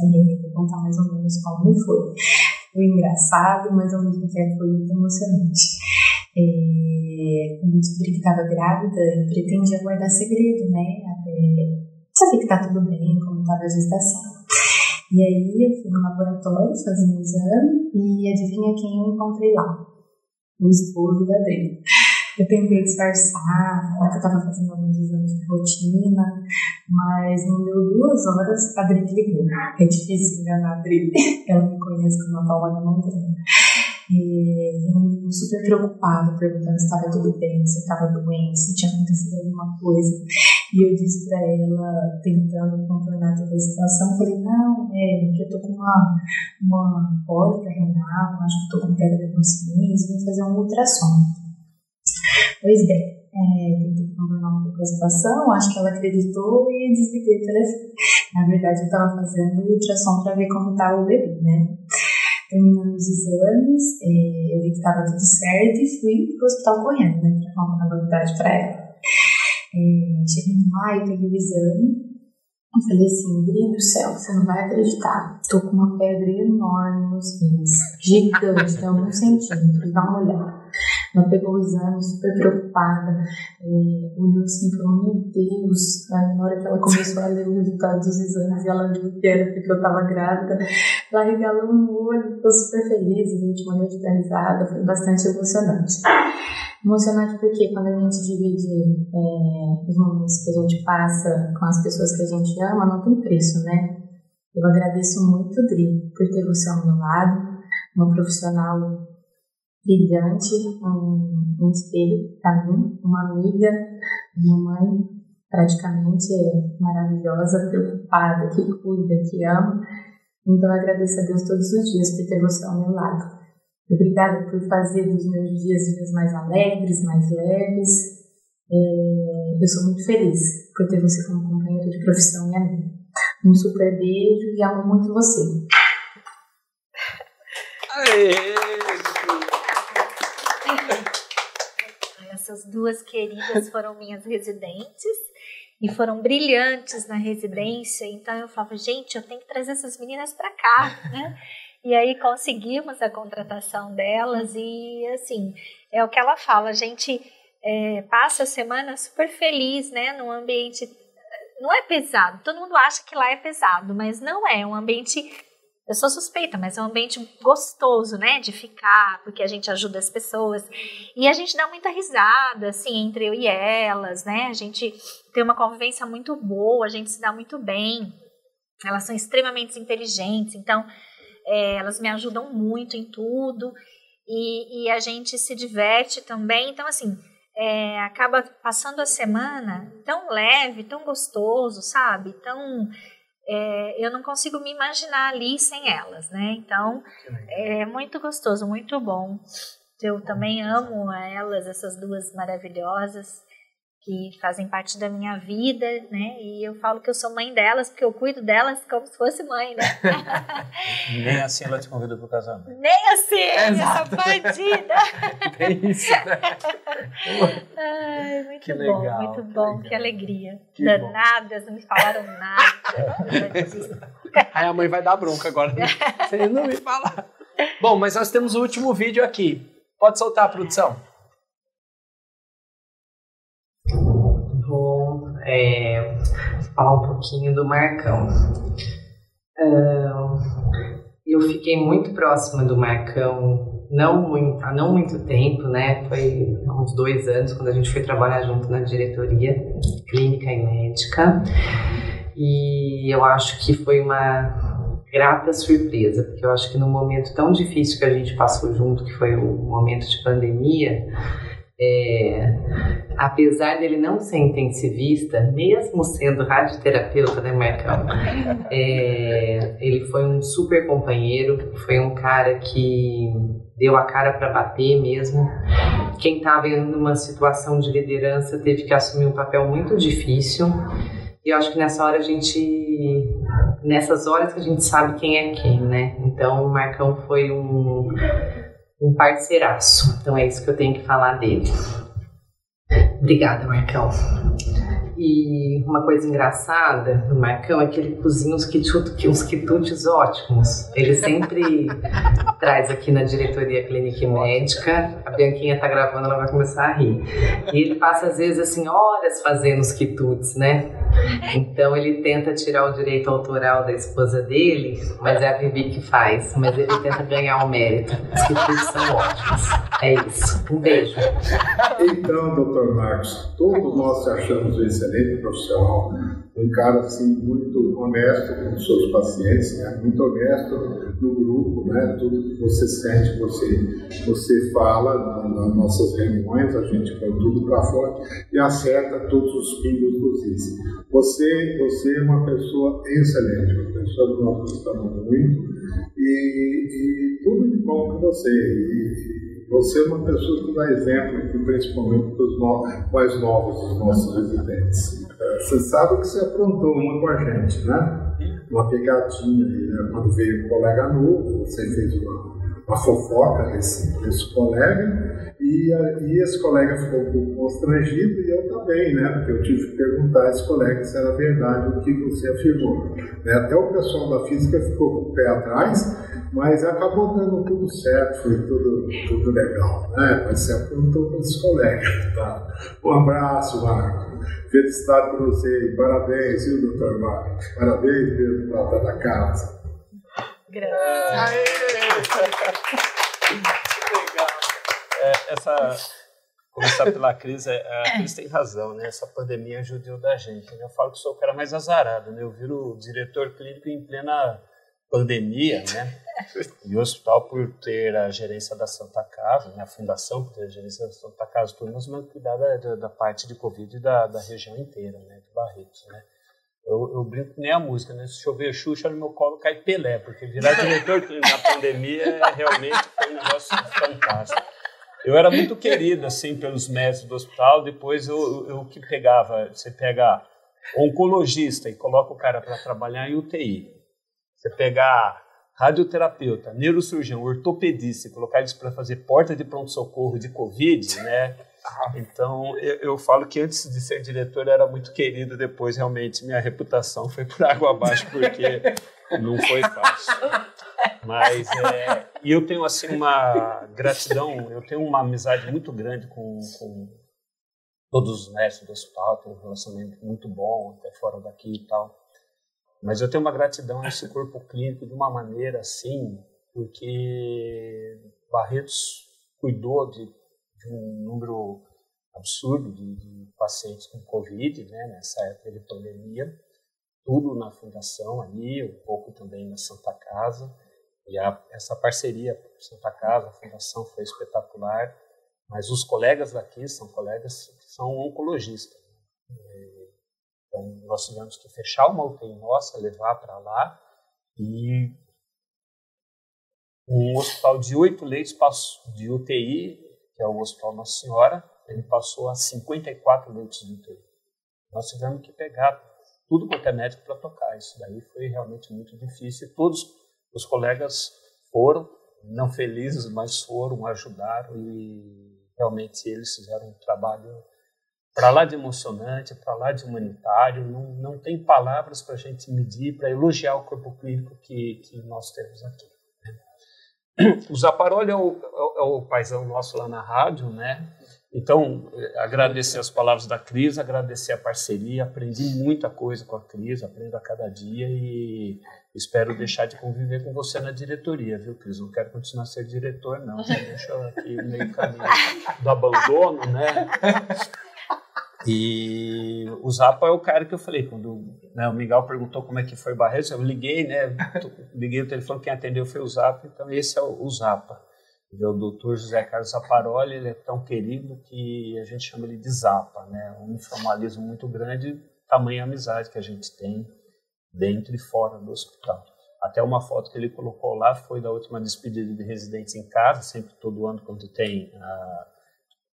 Aí eu vou contar mais ou menos como foi. Foi engraçado, mas ao mesmo tempo foi muito emocionante. É, quando eu descobri que estava grávida, eu pretendia guardar segredo, né? Até saber que tá tudo bem, como estava a gestação. E aí eu fui no laboratório fazer um exame e adivinha quem eu encontrei lá? O esposo da Adriana. Eu tentei disfarçar, falar que eu estava fazendo alguns exames de rotina, mas não deu duas horas, a Adri ligou. É difícil enganar a Adri, ela me conhece como a palma da mão dela. E me super preocupada, perguntando se estava tudo bem, se eu estava doente, se tinha acontecido alguma coisa. E eu disse para ela, tentando contornar toda a situação, falei, não, é que eu tô com uma, uma cólica renal, acho que tô com queda de consciência, vou fazer um ultrassom. Pois bem, é, tentei contornar um pouco a situação, acho que ela acreditou e desliguei o telefone. Na verdade, eu estava fazendo ultrassom para ver como estava o bebê, né? Terminando os exames, é, eu vi que estava tudo certo e fui para o hospital correndo, né? Para contar a novidade para ela. É, cheguei lá e peguei o exame. Eu falei assim, Bria do céu, você não vai acreditar. Tô com uma pedra enorme nos rins, gigante, tem alguns centímetros, dá uma olhada. Ela pegou o exame super preocupada, é, olhou assim e falou: Meu Deus. Aí, na hora que ela começou a ler o resultado dos exames e ela viu que era porque eu estava grávida, ela regalou um olho, ficou super feliz. A gente morreu de risada, foi bastante emocionante. Emocionante porque quando a gente divide é, os momentos que a gente passa com as pessoas que a gente ama, não tem preço, né? Eu agradeço muito, Dri, por ter você ao meu lado, uma profissional brilhante, um, um espelho para mim, uma amiga, minha mãe, praticamente é maravilhosa, preocupada, que cuida, que ama. Então eu agradeço a Deus todos os dias por ter você ao meu lado. Obrigada por fazer dos meus dias dias mais alegres, mais leves. É, eu sou muito feliz por ter você como companheiro de profissão e amigo. Um super beijo e amo muito você. Aê! Essas duas queridas foram minhas residentes e foram brilhantes na residência. Então eu falava, gente, eu tenho que trazer essas meninas para cá, né? E aí conseguimos a contratação delas e assim é o que ela fala. A gente é, passa a semana super feliz, né? Num ambiente não é pesado. Todo mundo acha que lá é pesado, mas não é. É um ambiente eu sou suspeita, mas é um ambiente gostoso, né, de ficar, porque a gente ajuda as pessoas. E a gente dá muita risada, assim, entre eu e elas, né? A gente tem uma convivência muito boa, a gente se dá muito bem. Elas são extremamente inteligentes, então é, elas me ajudam muito em tudo. E, e, a gente se diverte também. Então, assim, é, acaba passando a semana tão leve, tão gostoso, sabe? Tão é, eu não consigo me imaginar ali sem elas, né? Então é muito gostoso, muito bom. Eu também amo elas, essas duas maravilhosas, que fazem parte da minha vida, né? E eu falo que eu sou mãe delas, porque eu cuido delas como se fosse mãe, né? Nem assim ela te convida pro casamento. Nem assim, essa bandida! É isso, né? Ai, muito Que bom, legal, muito que bom, legal. que alegria. Que bom. Danadas, não me falaram nada. Aí a mãe vai dar bronca agora. né? Vocês não me falaram. Bom, mas nós temos o último vídeo aqui. Pode soltar a produção. É, falar um pouquinho do Marcão. Ahn, eu fiquei muito próxima do Marcão, não muito, há não muito tempo, né? Foi há uns dois anos, quando a gente foi trabalhar junto na diretoria clínica e médica. E eu acho que foi uma grata surpresa, porque eu acho que num momento tão difícil que a gente passou junto, que foi o momento de pandemia, é, apesar dele não ser intensivista, mesmo sendo radioterapeuta, né, Marcão? É, ele foi um super companheiro, foi um cara que deu a cara para bater mesmo. Quem estava em uma situação de liderança teve que assumir um papel muito difícil. E eu acho que nessa hora a gente. Nessas horas que a gente sabe quem é quem, né? Então o Marcão foi um, um parceiraço. Então é isso que eu tenho que falar dele. Obrigada, Marcão. E uma coisa engraçada do Marcão é que ele cozinha uns, quitute, uns quitutes ótimos. Ele sempre traz aqui na diretoria clínica e médica. A Bianquinha tá gravando, ela vai começar a rir. E ele passa, às vezes, assim, horas fazendo os quitutes, né? Então ele tenta tirar o direito autoral da esposa dele, mas é a Vivi que faz. Mas ele tenta ganhar o mérito. Os quitutes são ótimos. É isso. Um beijo. Então, doutor Marcos, todos nós te achamos um excelente profissional, um cara assim muito honesto com os seus pacientes, né? muito honesto no grupo, né? tudo que você sente, você, você fala na- nas nossas reuniões, a gente põe tudo para fora e acerta todos os pingos dos is. Você, você é uma pessoa excelente, uma pessoa que nós gostamos muito e, e tudo de bom com você. E, você é uma pessoa que dá exemplo aqui, principalmente para os no- mais novos dos nossos residentes. Você sabe que você aprontou uma com a gente, né? Uma pegadinha aí, né? Quando veio um colega novo, você fez uma, uma fofoca desse, desse colega e, a- e esse colega ficou um pouco constrangido e eu também, né? Porque eu tive que perguntar a esse colega se era verdade o que você afirmou. né? Até o pessoal da física ficou com o pé atrás, mas acabou dando tudo certo, foi tudo, tudo legal, né? Mas você aprontou com esse colega, tá? Um abraço, Marco. Felicidade para você parabéns, viu, doutor Marcos? Parabéns mesmo, prata da casa. Legal. É, essa começar pela Cris, é, a Cris tem razão, né? Essa pandemia judiou da gente. Né? Eu falo que sou o cara mais azarado, né? Eu viro diretor clínico em plena pandemia, né? E o hospital por ter a gerência da Santa Casa, né? a fundação por ter a gerência da Santa Casa, tudo, vamos cuidar da, da, parte de Covid da, da região inteira, né? De Barretos, né? Eu, eu brinco nem a música, né? Se chover Xuxa no meu colo, cai Pelé, porque virar diretor na pandemia é, realmente foi um negócio fantástico. Eu era muito querido, assim, pelos médicos do hospital. Depois, eu, eu que pegava, você pega oncologista e coloca o cara para trabalhar em UTI. Você pegar radioterapeuta, neurocirurgião, ortopedista colocar eles para fazer porta de pronto-socorro de Covid, né? Então, eu, eu falo que antes de ser diretor era muito querido, depois realmente minha reputação foi por água abaixo, porque não foi fácil. Mas, é, e eu tenho, assim, uma gratidão, eu tenho uma amizade muito grande com, com todos os médicos do hospital, tenho um relacionamento muito bom, até fora daqui e tal. Mas eu tenho uma gratidão a esse corpo clínico de uma maneira assim, porque Barretos cuidou de, de um número absurdo de, de, pacientes com Covid, né, nessa época de pandemia, tudo na fundação ali, um pouco também na Santa Casa, e a, essa parceria Santa Casa, a fundação foi espetacular, mas os colegas daqui são colegas que são oncologistas. Né? Então, nós tivemos que fechar uma UTI nossa, levar para lá e um hospital de oito leitos de UTI, que é o Hospital Nossa Senhora, ele passou a 54 leitos de UTI. Nós tivemos que pegar tudo quanto é médico para tocar. Isso daí foi realmente muito difícil. Todos os colegas foram, não felizes, mas foram, ajudaram e realmente eles fizeram um trabalho para lá de emocionante, para lá de humanitário. Não, não tem palavras para a gente medir, para elogiar o corpo clínico que, que nós temos aqui. O Zaparoli é o, é o paizão nosso lá na rádio, né? Então, agradecer as palavras da Cris, agradecer a parceria, aprendi muita coisa com a Cris, aprendo a cada dia e espero deixar de conviver com você na diretoria, viu, Cris? Não quero continuar a ser diretor, não. Deixa aqui meio caminho do abandono, né? E o Zapa é o cara que eu falei, quando né, o Miguel perguntou como é que foi Barretos, eu liguei, né? Liguei o telefone, quem atendeu foi o Zapa, então esse é o, o Zapa. O doutor José Carlos Zaparoli, ele é tão querido que a gente chama ele de Zapa, né? Um informalismo muito grande, tamanha amizade que a gente tem dentro e fora do hospital. Até uma foto que ele colocou lá foi da última despedida de residentes em casa, sempre todo ano quando tem ah,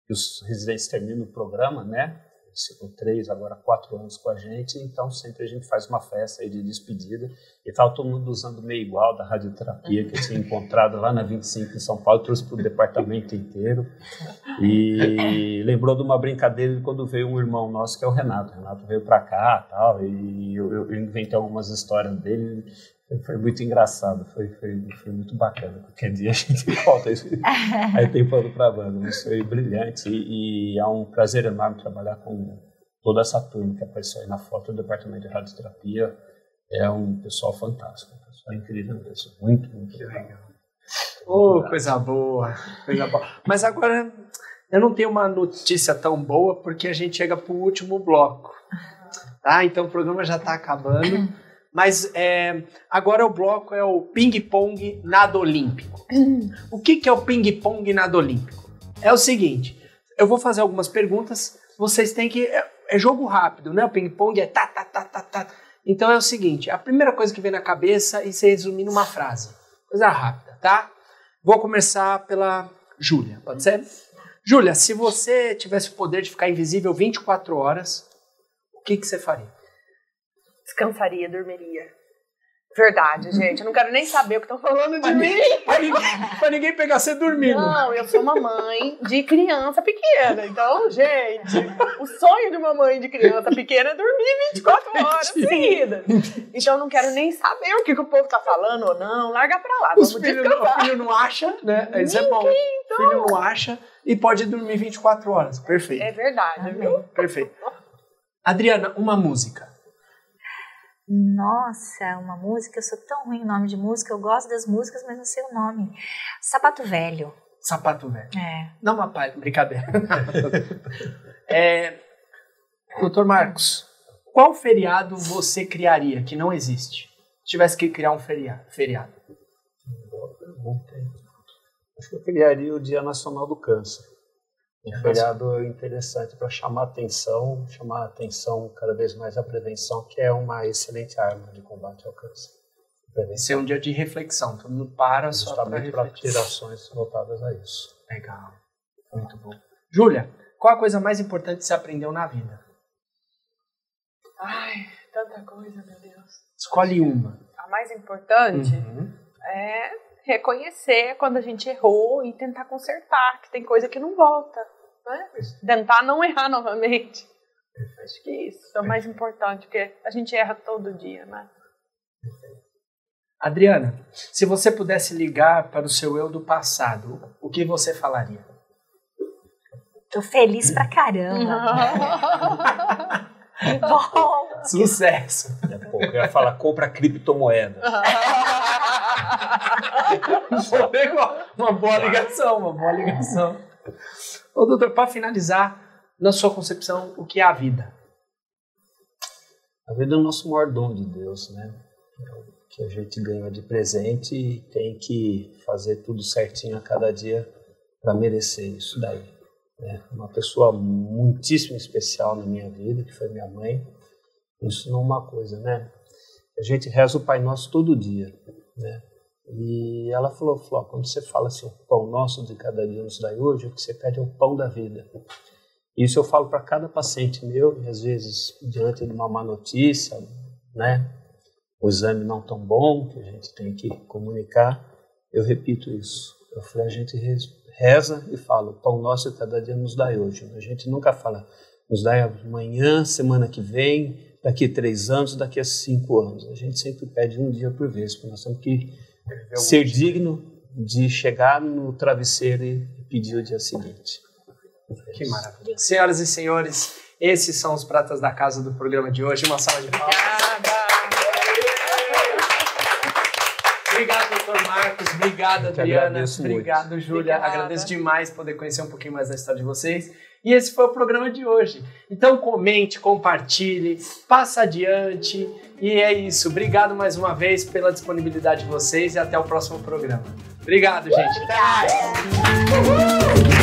os residentes terminam o programa, né? Ficou três, agora quatro anos com a gente, então sempre a gente faz uma festa aí de despedida. E estava todo mundo usando meio igual da radioterapia que eu tinha encontrado lá na 25 em São Paulo, trouxe para o departamento inteiro. E lembrou de uma brincadeira de quando veio um irmão nosso, que é o Renato. O Renato veio para cá tal, e eu, eu inventei algumas histórias dele. Foi muito engraçado, foi, foi, foi muito bacana. Qualquer dia a gente volta isso. Aí tem pano para banda, mas foi brilhante e, e, é um prazer enorme trabalhar com toda essa turma que apareceu aí na foto do departamento de radioterapia. É um pessoal fantástico, um pessoal incrível mesmo. Muito, muito legal. Oh, coisa boa, coisa boa. Mas agora eu não tenho uma notícia tão boa porque a gente chega para o último bloco. Tá? Então o programa já está acabando. Mas é, agora o bloco é o ping-pong nado olímpico. O que, que é o ping-pong nado olímpico? É o seguinte: eu vou fazer algumas perguntas, vocês têm que. É, é jogo rápido, né? O ping-pong é tá, tá, tá, tá, tá. Então é o seguinte: a primeira coisa que vem na cabeça e você resumir numa frase. Coisa rápida, tá? Vou começar pela Júlia, pode ser? Júlia, se você tivesse o poder de ficar invisível 24 horas, o que, que você faria? Descansaria, dormiria. Verdade, gente. Eu não quero nem saber o que estão falando de mim. Pra ninguém, pra ninguém pegar você dormindo. Não, eu sou uma mãe de criança pequena. Então, gente, o sonho de uma mãe de criança pequena é dormir 24 horas seguidas. Então, eu não quero nem saber o que, que o povo tá falando ou não. Larga pra lá. Os vamos filho não, o filho não acha, né? Isso é bom. Então... O filho não acha e pode dormir 24 horas. Perfeito. É verdade, viu? Perfeito. Adriana, uma música. Nossa, uma música, eu sou tão ruim em nome de música, eu gosto das músicas, mas não sei o nome. Sapato Velho. Sapato Velho. É. Não uma palha, brincadeira. é, Doutor Marcos, qual feriado você criaria que não existe? Se tivesse que criar um feriado. feriado. Boa pergunta. Acho que eu criaria o Dia Nacional do Câncer. Um feriado interessante para chamar atenção, chamar atenção cada vez mais à prevenção, que é uma excelente arma de combate ao câncer. Esse é um dia de reflexão, todo mundo para só para para tirações voltadas a isso. Legal, muito bom. Júlia, qual a coisa mais importante que você aprendeu na vida? Ai, tanta coisa, meu Deus. Escolhe uma. A mais importante uhum. é reconhecer quando a gente errou e tentar consertar, que tem coisa que não volta. Né? Tentar não errar novamente. Acho que isso é o mais importante, porque a gente erra todo dia, né? Adriana, se você pudesse ligar para o seu eu do passado, o que você falaria? Tô feliz pra caramba. Bom. Sucesso. Daqui a pouco eu ia falar compra criptomoeda. uma boa ligação, uma boa ligação. Ô, doutor, para finalizar, na sua concepção, o que é a vida? A vida é o nosso maior dom de Deus, né? É o que a gente ganha de presente e tem que fazer tudo certinho a cada dia para merecer isso daí. Né? Uma pessoa muitíssimo especial na minha vida, que foi minha mãe, ensinou uma coisa, né? A gente reza o Pai Nosso todo dia, né? E ela falou, falou, quando você fala assim, o pão nosso de cada dia nos dai hoje, o que você pede é o pão da vida. Isso eu falo para cada paciente meu, e às vezes, diante de uma má notícia, né, o exame não tão bom, que a gente tem que comunicar, eu repito isso. Eu falei, a gente reza e fala, o pão nosso cada dia nos dá hoje. A gente nunca fala, nos dá amanhã, semana que vem, daqui três anos, daqui a cinco anos. A gente sempre pede um dia por vez, porque nós temos que ser digno de chegar no travesseiro e pedir o dia seguinte. Que maravilha. Senhoras e senhores, esses são os pratas da casa do programa de hoje. Uma salva de palmas. Obrigado, doutor Marcos. Obrigado, Adriana. Obrigado, Júlia. Agradeço demais poder conhecer um pouquinho mais da história de vocês. E esse foi o programa de hoje. Então comente, compartilhe, passa adiante. E é isso. Obrigado mais uma vez pela disponibilidade de vocês e até o próximo programa. Obrigado, gente. Até mais.